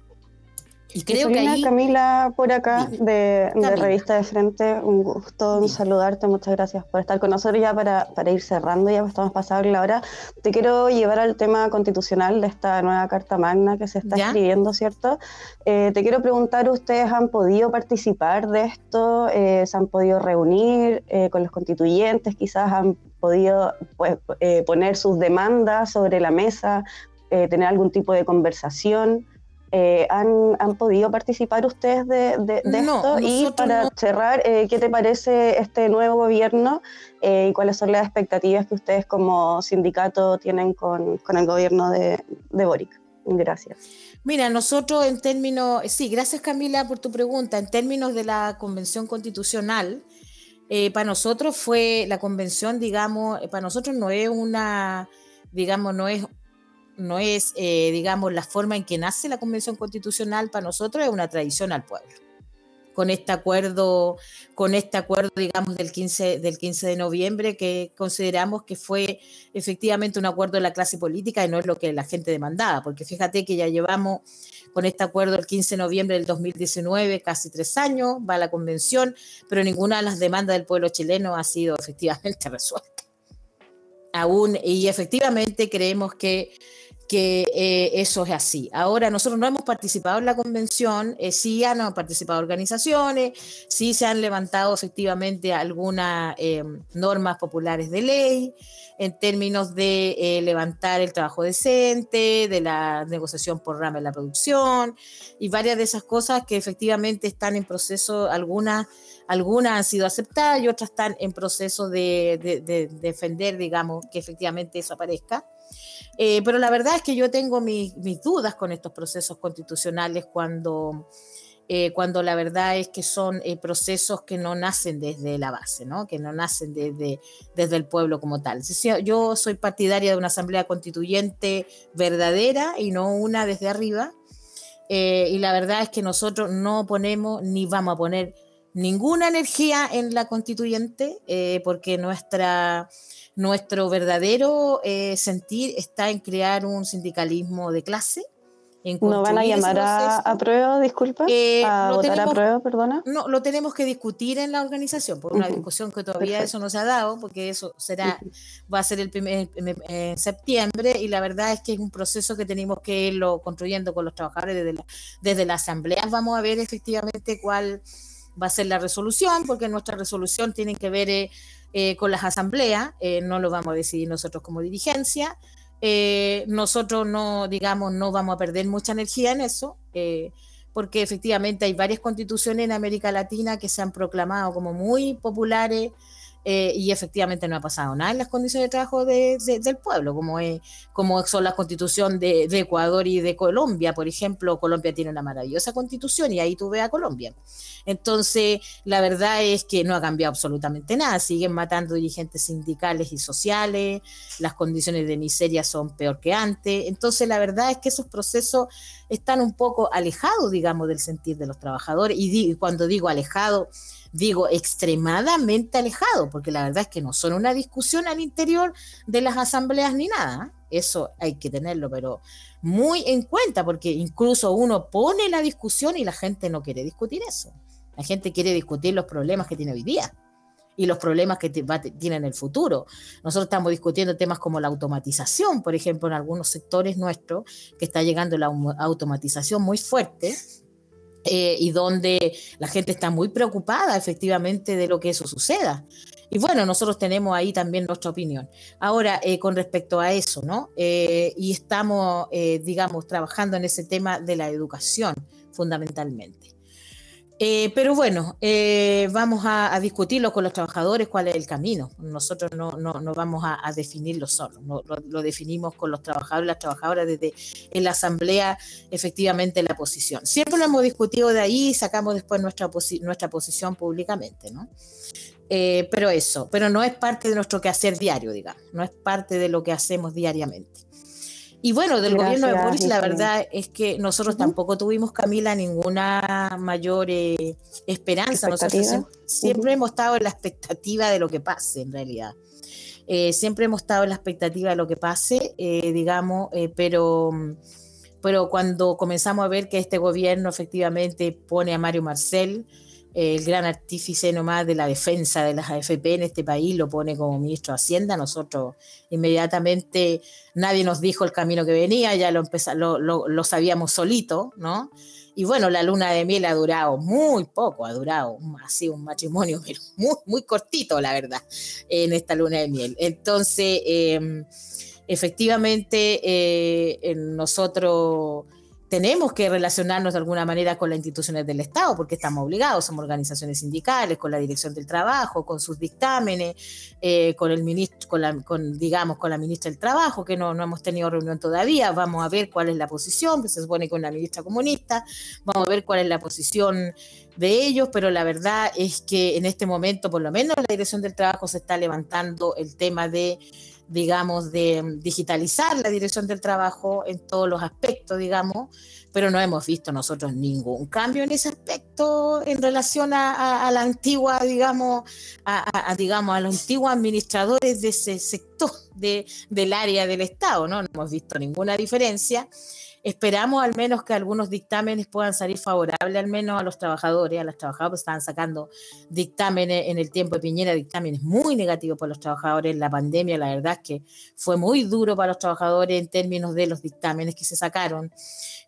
[SPEAKER 2] Y creo que ahí... Camila por acá de, Revista de Frente, un gusto saludarte, muchas gracias por estar con nosotros ya para, para ir cerrando, ya estamos pasando la hora. Te quiero llevar al tema constitucional de esta nueva Carta Magna que se está escribiendo, ¿cierto? Eh, te quiero preguntar, ¿ustedes han podido participar de esto? Eh, ¿Se han podido reunir eh, con los constituyentes? Quizás han podido pues, poner sus demandas sobre la mesa, tener algún tipo de conversación. Eh, ¿han, ¿han, podido participar ustedes de, esto? Y para cerrar, eh, ¿qué te parece este nuevo gobierno eh, y cuáles son las expectativas que ustedes como sindicato tienen con, con el gobierno de, de, Boric? Gracias.
[SPEAKER 5] Mira, nosotros en términos, sí, gracias Camila por tu pregunta, en términos de la Convención Constitucional, para nosotros fue la convención, digamos, para nosotros no es una, digamos, no es no es, eh, digamos, la forma en que nace la Convención Constitucional para nosotros, es una tradición al pueblo. Con este acuerdo, con este acuerdo, digamos, del 15, del 15 de noviembre, que consideramos que fue efectivamente un acuerdo de la clase política y no es lo que la gente demandaba, porque fíjate que ya llevamos con este acuerdo el 15 de noviembre del 2019, casi tres años, va a la convención, pero ninguna de las demandas del pueblo chileno ha sido efectivamente resuelta. Aún, y efectivamente creemos que que eh, eso es así. Ahora, nosotros no hemos participado en la convención, eh, sí han participado organizaciones, sí se han levantado efectivamente algunas eh, normas populares de ley en términos de levantar el trabajo decente, de la negociación por rama en la producción y varias de esas cosas que efectivamente están en proceso, algunas, algunas han sido aceptadas y otras están en proceso de defender, digamos, que efectivamente eso aparezca. Eh, pero la verdad es que yo tengo mis, dudas con estos procesos constitucionales cuando, eh, cuando la verdad es que son eh, procesos que no nacen desde la base, ¿no? que no nacen desde, desde el pueblo como tal. Yo soy partidaria de una asamblea constituyente verdadera y no una desde arriba. y la verdad es que nosotros no ponemos ni vamos a poner ninguna energía en la constituyente porque nuestra nuestro verdadero eh, sentir está en crear un sindicalismo de clase.
[SPEAKER 2] ¿No van a llamar a, prueba, disculpa? Eh, ¿A votar a prueba, perdona?
[SPEAKER 5] No, lo tenemos que discutir en la organización, por una discusión que todavía eso no se ha dado, porque eso será, va a ser el primer en septiembre, y la verdad es que es un proceso que tenemos que irlo construyendo con los trabajadores desde la, desde la asamblea. Vamos a ver efectivamente cuál va a ser la resolución, porque nuestra resolución tiene que ver eh, eh, con las asambleas, eh, no lo vamos a decidir nosotros como dirigencia. Nosotros no, digamos, no vamos a perder mucha energía en eso, porque efectivamente hay varias constituciones en América Latina que se han proclamado como muy populares eh, y efectivamente no ha pasado nada en las condiciones de trabajo de, del pueblo, como, es, como son la constitución de, Ecuador y de Colombia, por ejemplo, Colombia tiene una maravillosa constitución y ahí tú ves a Colombia. Entonces, la verdad es que no ha cambiado absolutamente nada, siguen matando dirigentes sindicales y sociales, las condiciones de miseria son peor que antes, entonces la verdad es que esos procesos están un poco alejados, digamos, del sentir de los trabajadores, y, y cuando digo alejado, digo extremadamente alejado, porque la verdad es que no son una discusión al interior de las asambleas ni nada. Eso hay que tenerlo, pero muy en cuenta, porque incluso uno pone la discusión y la gente no quiere discutir eso. La gente quiere discutir los problemas que tiene hoy día. y los problemas que tienen en el futuro. Nosotros estamos discutiendo temas como la automatización, por ejemplo, en algunos sectores nuestros, que está llegando la automatización muy fuerte. Eh, y donde la gente está muy preocupada efectivamente de lo que eso suceda. Y bueno, nosotros tenemos ahí también nuestra opinión. Ahora, eh, con respecto a eso, ¿no? Eh, y estamos, digamos, trabajando en ese tema de la educación fundamentalmente. Eh, pero bueno, eh, vamos a, discutirlo con los trabajadores, cuál es el camino. Nosotros no, no, vamos a, definirlo solo, lo, definimos con los trabajadores las trabajadoras desde en la asamblea, efectivamente, la posición. Siempre lo hemos discutido de ahí y sacamos después nuestra, nuestra posición públicamente, ¿no? Eh, pero eso, pero no es parte de nuestro quehacer diario, digamos, no es parte de lo que hacemos diariamente. Y bueno, del gobierno de Boris, la verdad es que nosotros tampoco tuvimos, Camila, ninguna mayor eh, esperanza. Nosotros siempre, hemos estado en la expectativa de lo que pase, en realidad. Eh, siempre hemos estado en la expectativa de lo que pase, eh, digamos, pero, pero cuando comenzamos a ver que este gobierno efectivamente pone a Mario Marcel, el gran artífice nomás de la defensa de las AFP en este país, lo pone como ministro de Hacienda. Nosotros inmediatamente nadie nos dijo el camino que venía, ya lo, lo, lo, sabíamos solito, ¿no? Y bueno, la luna de miel ha durado muy poco, ha durado así un matrimonio, muy, muy cortito, la verdad, en esta luna de miel. Entonces, em, efectivamente, eh, nosotros tenemos que relacionarnos de alguna manera con las instituciones del Estado, porque estamos obligados, somos organizaciones sindicales, con la Dirección del Trabajo, con sus dictámenes, eh, con el ministro, con, la, con, digamos, con la ministra del Trabajo, que no, no hemos tenido reunión todavía, vamos a ver cuál es la posición, que se supone con la ministra comunista, vamos a ver cuál es la posición de ellos, pero la verdad es que en este momento, por lo menos la Dirección del Trabajo se está levantando el tema de digamos, de digitalizar la dirección del trabajo en todos los aspectos, digamos, pero no hemos visto nosotros ningún cambio en ese aspecto en relación a, la antigua, digamos, a, digamos, a los antiguos administradores de ese sector de, del área del Estado, ¿no? No hemos visto ninguna diferencia. Esperamos al menos que algunos dictámenes puedan salir favorables al menos a los trabajadores, a las trabajadoras, estaban sacando dictámenes en el tiempo de Piñera, dictámenes muy negativos para los trabajadores. La pandemia, la verdad es que fue muy duro para los trabajadores en términos de los dictámenes que se sacaron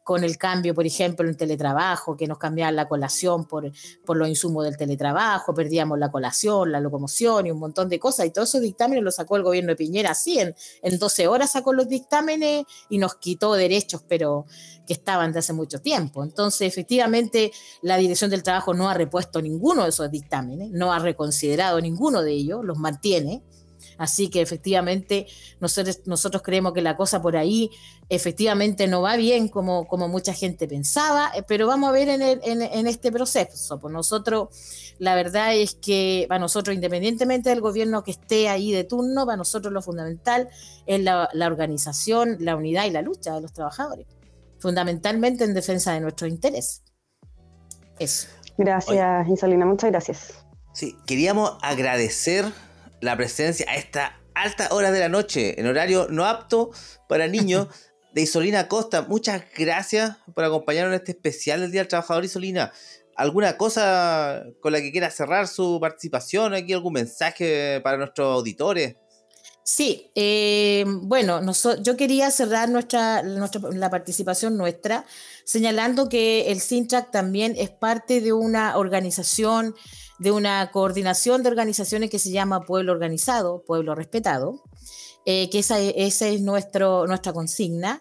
[SPEAKER 5] con el cambio, por ejemplo, en teletrabajo, que nos cambiaban la colación por, por los insumos del teletrabajo, perdíamos la colación, la locomoción y un montón de cosas. Y todos esos dictámenes los sacó el gobierno de Piñera así, en, en 12 horas sacó los dictámenes y nos quitó derechos, pero que estaban de hace mucho tiempo. Entonces, efectivamente, la Dirección del Trabajo no ha repuesto ninguno de esos dictámenes, no ha reconsiderado ninguno de ellos, los mantiene. Así que efectivamente nosotros, nosotros creemos que la cosa por ahí efectivamente no va bien como, como mucha gente pensaba, eh, pero vamos a ver en, en, este proceso. Pues nosotros, la verdad es que para nosotros, independientemente del gobierno que esté ahí de turno, para nosotros lo fundamental es la, la organización, la unidad y la lucha de los trabajadores, fundamentalmente en defensa de nuestros intereses. Eso.
[SPEAKER 2] Gracias, Isolina, muchas gracias.
[SPEAKER 1] Sí, queríamos agradecer la presencia a esta alta hora de la noche, en horario no apto para niños, de Isolina Costa. Muchas gracias por acompañarnos en este especial del Día del Trabajador Isolina. ¿Alguna cosa con la que quiera cerrar su participación? ¿Aquí algún mensaje para nuestros auditores?
[SPEAKER 5] Sí, eh, bueno, yo quería cerrar nuestra, nuestra, la participación nuestra señalando que el SINTRAC también es parte de una organización de una coordinación de organizaciones que se llama Pueblo Organizado, Pueblo Respetado, eh, que esa, esa, es nuestro, nuestra consigna,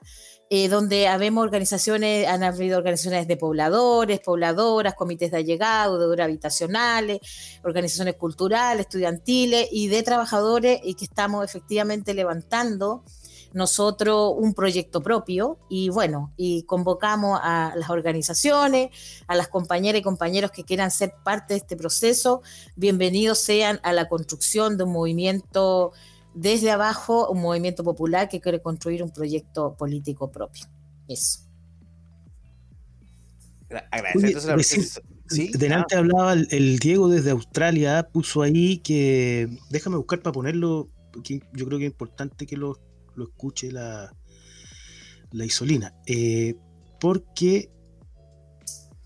[SPEAKER 5] eh, donde habemos organizaciones, han habido organizaciones de pobladores, pobladoras, comités de allegado, de habitacionales, organizaciones culturales, estudiantiles y de trabajadores y que estamos efectivamente levantando nosotros un proyecto propio y bueno, y convocamos a las organizaciones, a las compañeras y compañeros que quieran ser parte de este proceso, bienvenidos sean a la construcción de un movimiento desde abajo, un movimiento popular que quiere construir un proyecto político propio. Eso.
[SPEAKER 3] Agradecemos ¿Sí? Delante ah. hablaba el, Diego desde Australia, puso ahí que, déjame buscar para ponerlo, porque yo creo que es importante que lo lo escuche la, la isolina. Eh, porque.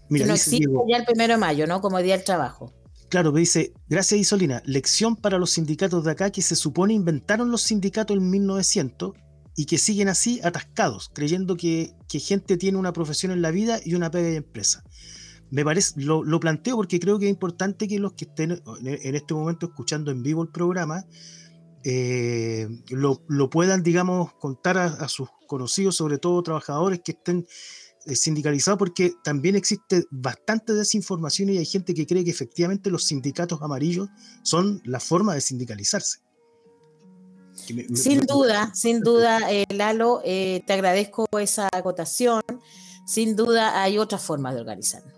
[SPEAKER 5] Mira, no existe ya el primero de mayo, ¿no? Como día del trabajo.
[SPEAKER 3] Claro, me dice, gracias Isolina, lección para los sindicatos de acá que se supone inventaron los sindicatos en 1900 y que siguen así atascados, creyendo que, gente tiene una profesión en la vida y una pega de empresa. Me parece, lo, planteo porque creo que es importante que los que estén en este momento escuchando en vivo el programa eh, lo, puedan, digamos, contar a, sus conocidos, sobre todo trabajadores que estén eh, sindicalizados, porque también existe bastante desinformación y hay gente que cree que efectivamente los sindicatos amarillos son la forma de sindicalizarse
[SPEAKER 5] sin duda, sin duda, eh, Lalo, eh, te agradezco esa acotación. Sin duda hay otras formas de organizarnos.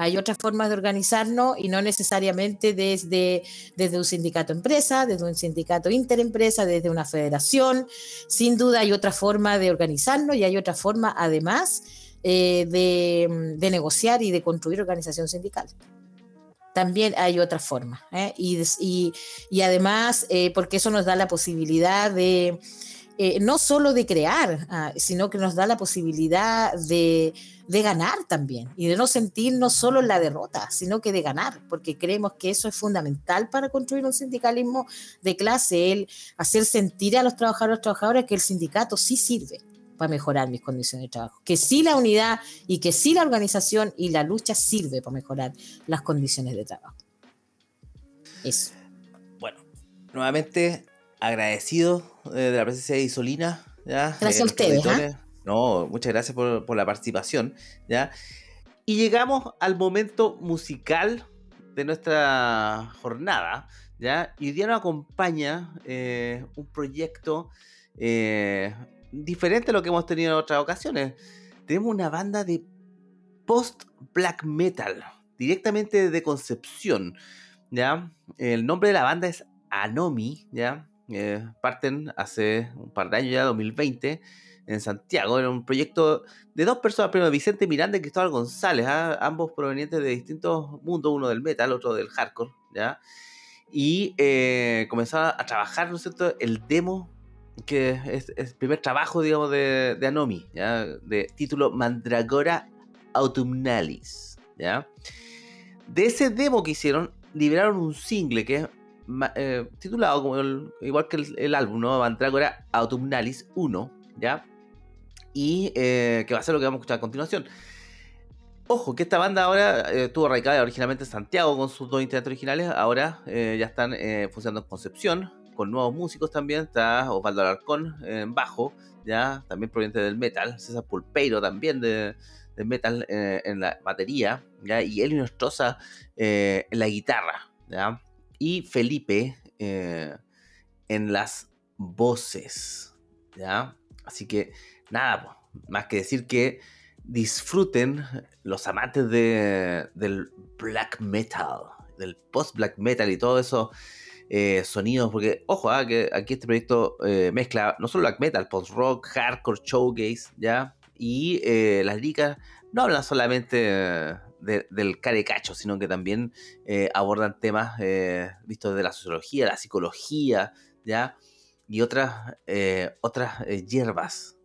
[SPEAKER 5] Hay otras formas de organizarnos y no necesariamente desde, desde un sindicato empresa, desde un sindicato interempresa, desde una federación. Sin duda hay otra forma de organizarnos y hay otra forma además eh, de, de negociar y de construir organización sindical también hay otra forma. ¿eh? Y, además, eh, porque eso nos da la posibilidad de, no solo de crear, ah, sino que nos da la posibilidad de, ganar también y de no sentirnos solo en la derrota, sino que de ganar, porque creemos que eso es fundamental para construir un sindicalismo de clase, el hacer sentir a los trabajadores y trabajadoras que el sindicato sí sirve para mejorar mis condiciones de trabajo. Que sí la unidad y que sí la organización y la lucha sirve para mejorar las condiciones de trabajo. Eso.
[SPEAKER 1] Bueno, nuevamente agradecido eh, de la presencia de Isolina. ¿ya?
[SPEAKER 5] Gracias a ustedes. ¿ah?
[SPEAKER 1] No, muchas gracias por, la participación. ¿ya? Y llegamos al momento musical de nuestra jornada. ¿ya? Y hoy día nos acompaña eh, un proyecto eh, diferente a lo que hemos tenido en otras ocasiones. Tenemos una banda de post-black metal, directamente de Concepción. ¿ya? El nombre de la banda es Anomi, ¿ya? Eh, parten hace un par de años ya, 2020, en Santiago. Era un proyecto de dos personas, primero Vicente Miranda y Cristóbal González, ¿ah? ambos provenientes de distintos mundos, uno del metal, otro del hardcore, ¿ya? Y eh, comenzaron a trabajar, ¿no es cierto?, el demo que es, el primer trabajo, digamos, de, Anomi, ¿ya? de título Mandragora Autumnalis. ¿ya? De ese demo que hicieron, liberaron un single que es eh, titulado igual que el, álbum, ¿no? Mandragora Autumnalis 1, ¿ya? Y eh, que va a ser lo que vamos a escuchar a continuación. Ojo, que esta banda ahora eh, estuvo radicada originalmente en Santiago con sus dos integrantes originales, ahora ya están funcionando en Concepción, con nuevos músicos también. Está Osvaldo Alarcón en bajo, ya también proveniente del metal. César Pulpeiro también de, metal eh, en la batería, ¿ya? y Elio Nostroza eh, en la guitarra. ¿ya? Y Felipe eh, en las voces. ¿ya? Así que nada, más que decir que disfruten los amantes de, del black metal, del post black metal y todo eso eh, sonidos, porque ojo, ah, que aquí este proyecto eh, mezcla no solo black metal, post rock, hardcore, showcase, ¿ya? Y eh, las líricas no hablan solamente del carecacho, sino que también abordan temas vistos de la sociología, la psicología, ¿ya? Y otras, otras hierbas,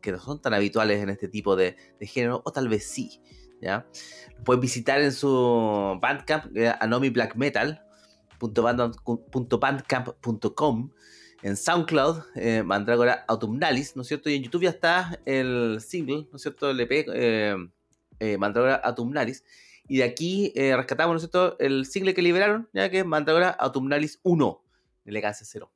[SPEAKER 1] Que no son tan habituales en este tipo de, género, o tal vez sí, ¿ya? pueden visitar en su Bandcamp, Anomi Black Metal, .bandcamp.com en SoundCloud, eh, Mandragora Autumnalis, ¿no es cierto? Y en YouTube ya está el single, ¿no es cierto? El EP eh, eh, Mandragora Autumnalis. Y de aquí rescatamos, ¿no es cierto? El single que liberaron, ya que es Mandragora Autumnalis 1, Elegancia 0.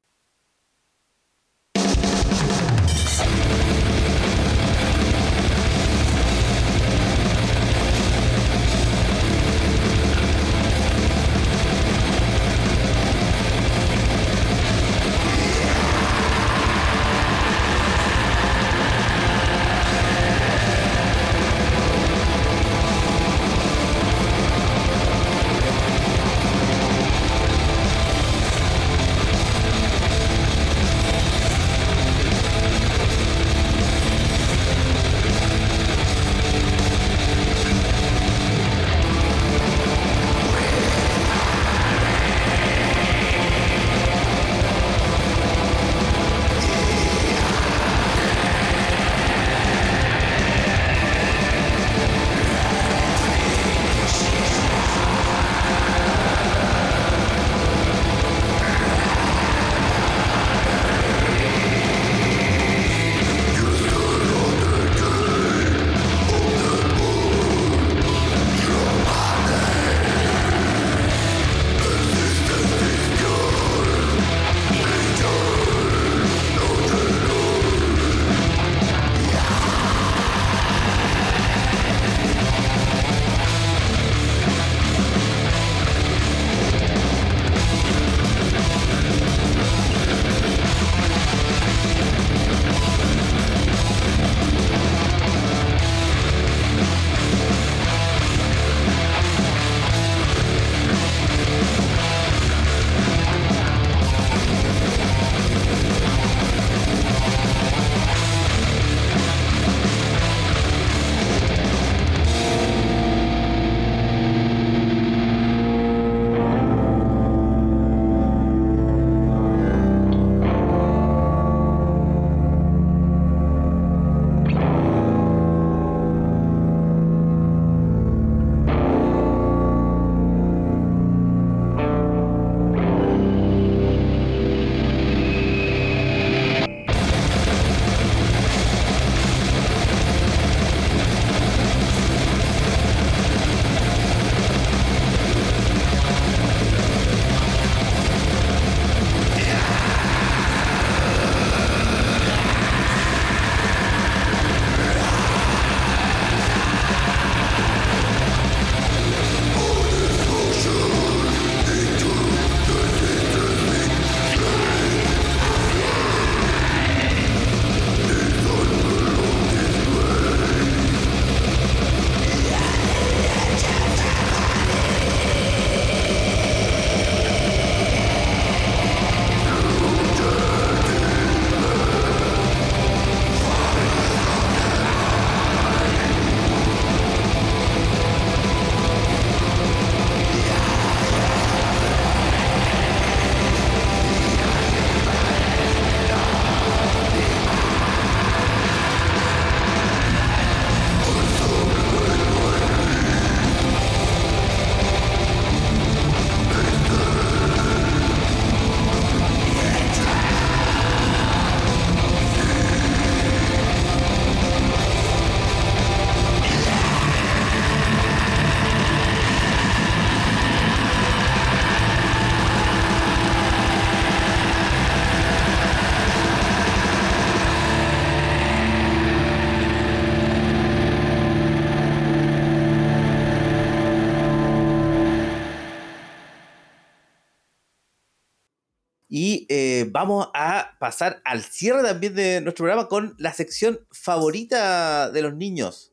[SPEAKER 1] Vamos a pasar al cierre también de nuestro programa con la sección favorita de los niños,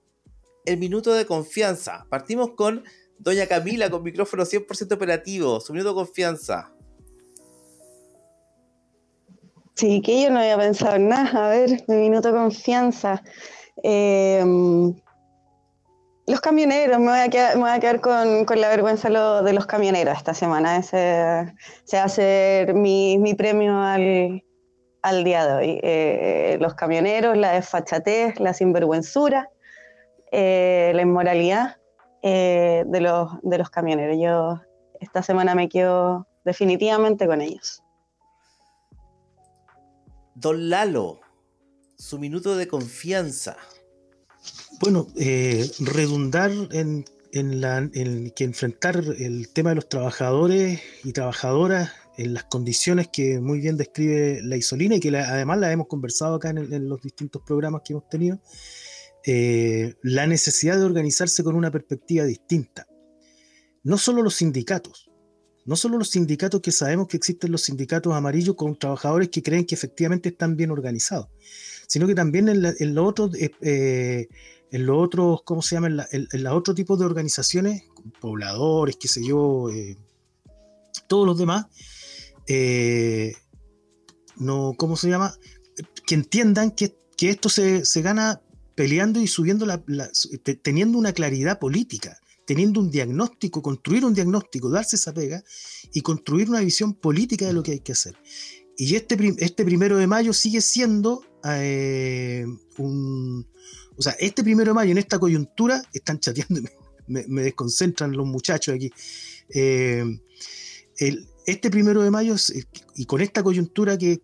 [SPEAKER 1] el minuto de confianza. Partimos con Doña Camila con micrófono 100% operativo, su minuto de confianza.
[SPEAKER 2] Sí, que yo no había pensado en nada. A ver, mi minuto de confianza. Eh, los camioneros, me voy a quedar, con, la vergüenza de los camioneros esta semana. Ese se va a ser mi, premio al, día de hoy. Eh, los camioneros, la desfachatez, la sinvergüenzura, eh, la inmoralidad eh, de, los, de los camioneros. Yo esta semana me quedo definitivamente con ellos.
[SPEAKER 1] Don Lalo, su minuto de confianza.
[SPEAKER 3] Bueno, eh, redundar en, la, que enfrentar el tema de los trabajadores y trabajadoras en las condiciones que muy bien describe la Isolina y que además la hemos conversado acá en, los distintos programas que hemos tenido, eh, la necesidad de organizarse con una perspectiva distinta. No solo los sindicatos, no solo los sindicatos que sabemos que existen los sindicatos amarillos con trabajadores que creen que efectivamente están bien organizados, sino que también en, los otros eh, en los otros, ¿cómo se llama? En, los otros tipos de organizaciones, pobladores, qué sé yo, eh, todos los demás, eh, no, ¿cómo se llama? Que entiendan que, esto se, gana peleando y subiendo la, teniendo una claridad política, teniendo un diagnóstico, construir un diagnóstico, darse esa pega y construir una visión política de lo que hay que hacer. Y este, este primero de mayo sigue siendo eh, un, o sea, este primero de mayo, en esta coyuntura, están chateando, me, me desconcentran los muchachos aquí. Eh, este primero de mayo, y con esta coyuntura que,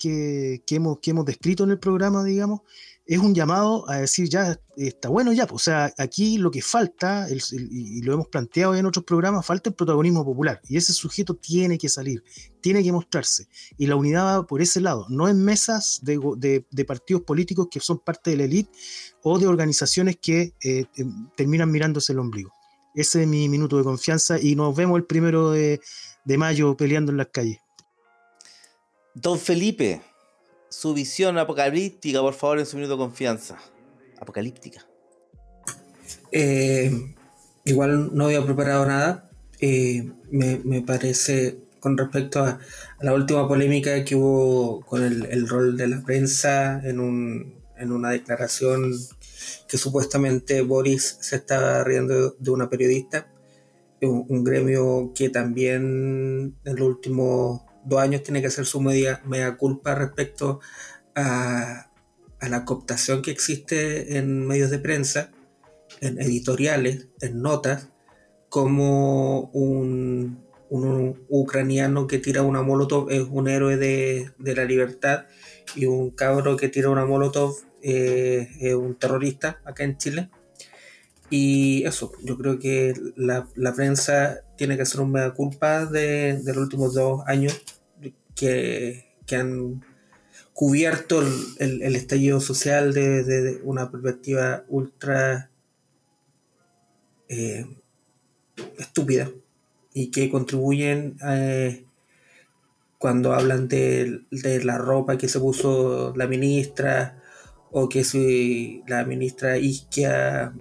[SPEAKER 3] hemos, que hemos descrito en el programa, digamos, es un llamado a decir, ya está bueno ya, pues, o sea, aquí lo que falta, y lo hemos planteado en otros programas, falta el protagonismo popular, y ese sujeto tiene que salir, tiene que mostrarse, y la unidad va por ese lado, no en mesas de, partidos políticos que son parte de la élite o de organizaciones que eh, terminan mirándose el ombligo. Ese es mi minuto de confianza y nos vemos el primero de mayo peleando en las calles.
[SPEAKER 1] Don Felipe, su visión apocalíptica, por favor, en su minuto de confianza. Apocalíptica.
[SPEAKER 4] Eh, igual no había preparado nada. Eh, me, parece, con respecto a, la última polémica que hubo con el, rol de la prensa en, una declaración que supuestamente Boris se estaba riendo de una periodista. Un, un gremio que también en los últimos dos años tiene que hacer su media, media culpa respecto a, la cooptación que existe en medios de prensa, en editoriales, en notas, como un, ucraniano que tira una molotov es un héroe de, la libertad y un cabro que tira una molotov eh, es un terrorista acá en Chile. Y eso, yo creo que la, prensa tiene que hacer un mea culpa de, de los últimos dos años que, han cubierto el, estallido social desde una perspectiva ultra eh, estúpida y que contribuyen eh, cuando hablan de, la ropa que se puso la ministra o que si la ministra Isquia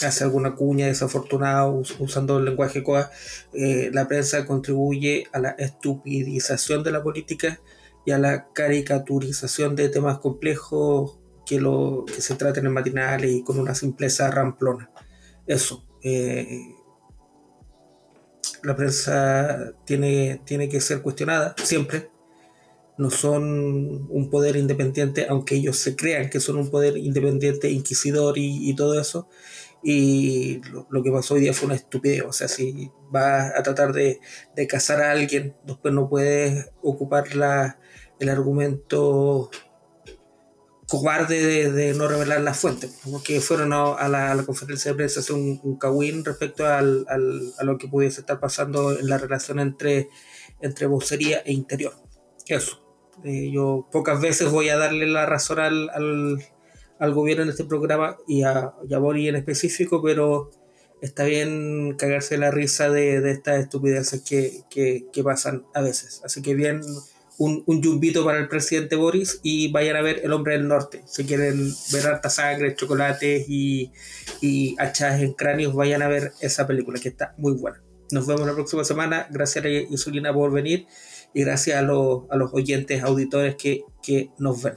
[SPEAKER 4] hace alguna cuña desafortunada usando el lenguaje COA, eh, la prensa contribuye a la estupidización de la política y a la caricaturización de temas complejos que, lo, que se traten en matinales y con una simpleza ramplona. Eso. Eh, la prensa tiene, tiene que ser cuestionada siempre. No son un poder independiente, aunque ellos se crean que son un poder independiente, inquisidor y, y todo eso y lo, que pasó hoy día fue una estupidez. O sea, si vas a tratar de, de cazar a alguien, después no puedes ocupar la, el argumento cobarde de, no revelar las fuentes, porque fueron a, la, conferencia de prensa a hacer un, un respecto al, a lo que pudiese estar pasando en la relación entre, entre vocería e interior. Eso. Eh, yo pocas veces voy a darle la razón al, al gobierno en este programa y a, y Boris en específico, pero está bien cagarse la risa de, de estas estupideces que, que, pasan a veces. Así que bien, un, un yumbito para el presidente Boris y vayan a ver El Hombre del Norte. Si quieren ver harta chocolates y, y hachas en cráneos, vayan a ver esa película que está muy buena. Nos vemos la próxima semana. Gracias a Isolina por venir y gracias a los, a los oyentes, auditores que, que nos ven.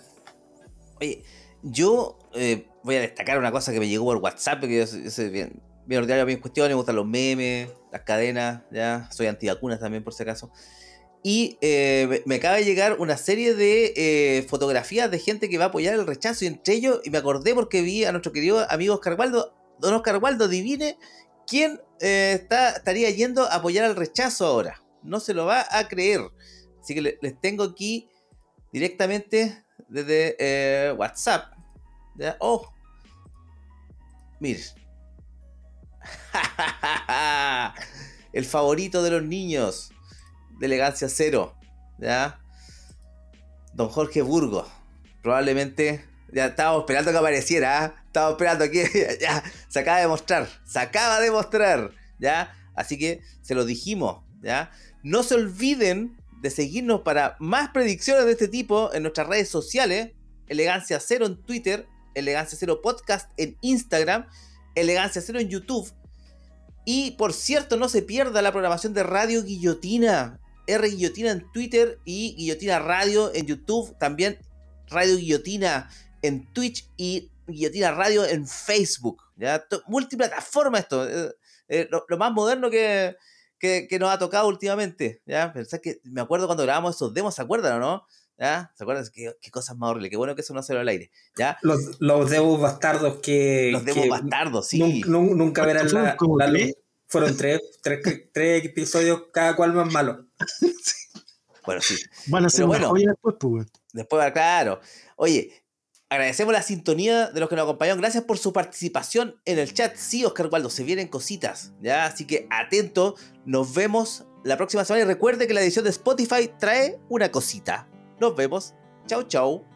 [SPEAKER 1] Oye, yo eh, voy a destacar una cosa que me llegó por WhatsApp, que yo, soy bien, bien ordinario mis cuestiones, me gustan los memes, las cadenas, ya, soy antivacunas también por si acaso. Y eh, me acaba de llegar una serie de eh, fotografías de gente que va a apoyar el rechazo. Y entre ellos, y me acordé porque vi a nuestro querido amigo Oscar Waldo. Don Oscar Waldo, adivine quién estaría yendo a apoyar el rechazo ahora. No se lo va a creer. Así que les tengo aquí directamente desde WhatsApp. Oh, miren. el favorito de los niños de elegancia cero, ¿ya? Don Jorge Burgos, probablemente, ya estábamos esperando que apareciera, ¿ah? estábamos esperando que ya, se acaba de mostrar, se acaba de mostrar, ¿ya? Así que se lo dijimos, ¿ya? No se olviden de seguirnos para más predicciones de este tipo en nuestras redes sociales, Elegancia Cero en Twitter, Elegancia Cero Podcast en Instagram, Elegancia Cero en YouTube. Y por cierto, no se pierda la programación de Radio Guillotina R Guillotina en Twitter y Guillotina Radio en YouTube. También Radio Guillotina en Twitch y Guillotina Radio en Facebook. ¿ya? Multiplataforma esto. Eh, eh, lo, más moderno que, nos ha tocado últimamente. ¿ya? Que me acuerdo cuando grabamos esos demos, ¿se acuerdan o no? ¿Ya? ¿Se acuerdan? Qué, qué cosas más horribles. Qué bueno que eso no se lo al aire. ¿ya?
[SPEAKER 4] Los, los demos bastardos que.
[SPEAKER 1] Los demos bastardos, sí.
[SPEAKER 4] Nunca, verán la, la luz. Fueron tres, tres, tres, episodios, cada cual más malo.
[SPEAKER 1] Bueno, sí.
[SPEAKER 3] Van a ser bueno, después,
[SPEAKER 1] pues. Después, claro. Oye, agradecemos la sintonía de los que nos acompañaron. Gracias por su participación en el chat. Sí, Oscar Waldo, se vienen cositas. ¿ya? Así que atento. Nos vemos la próxima semana. Y recuerde que la edición de Spotify trae una cosita. Nos vemos. Chau, chau.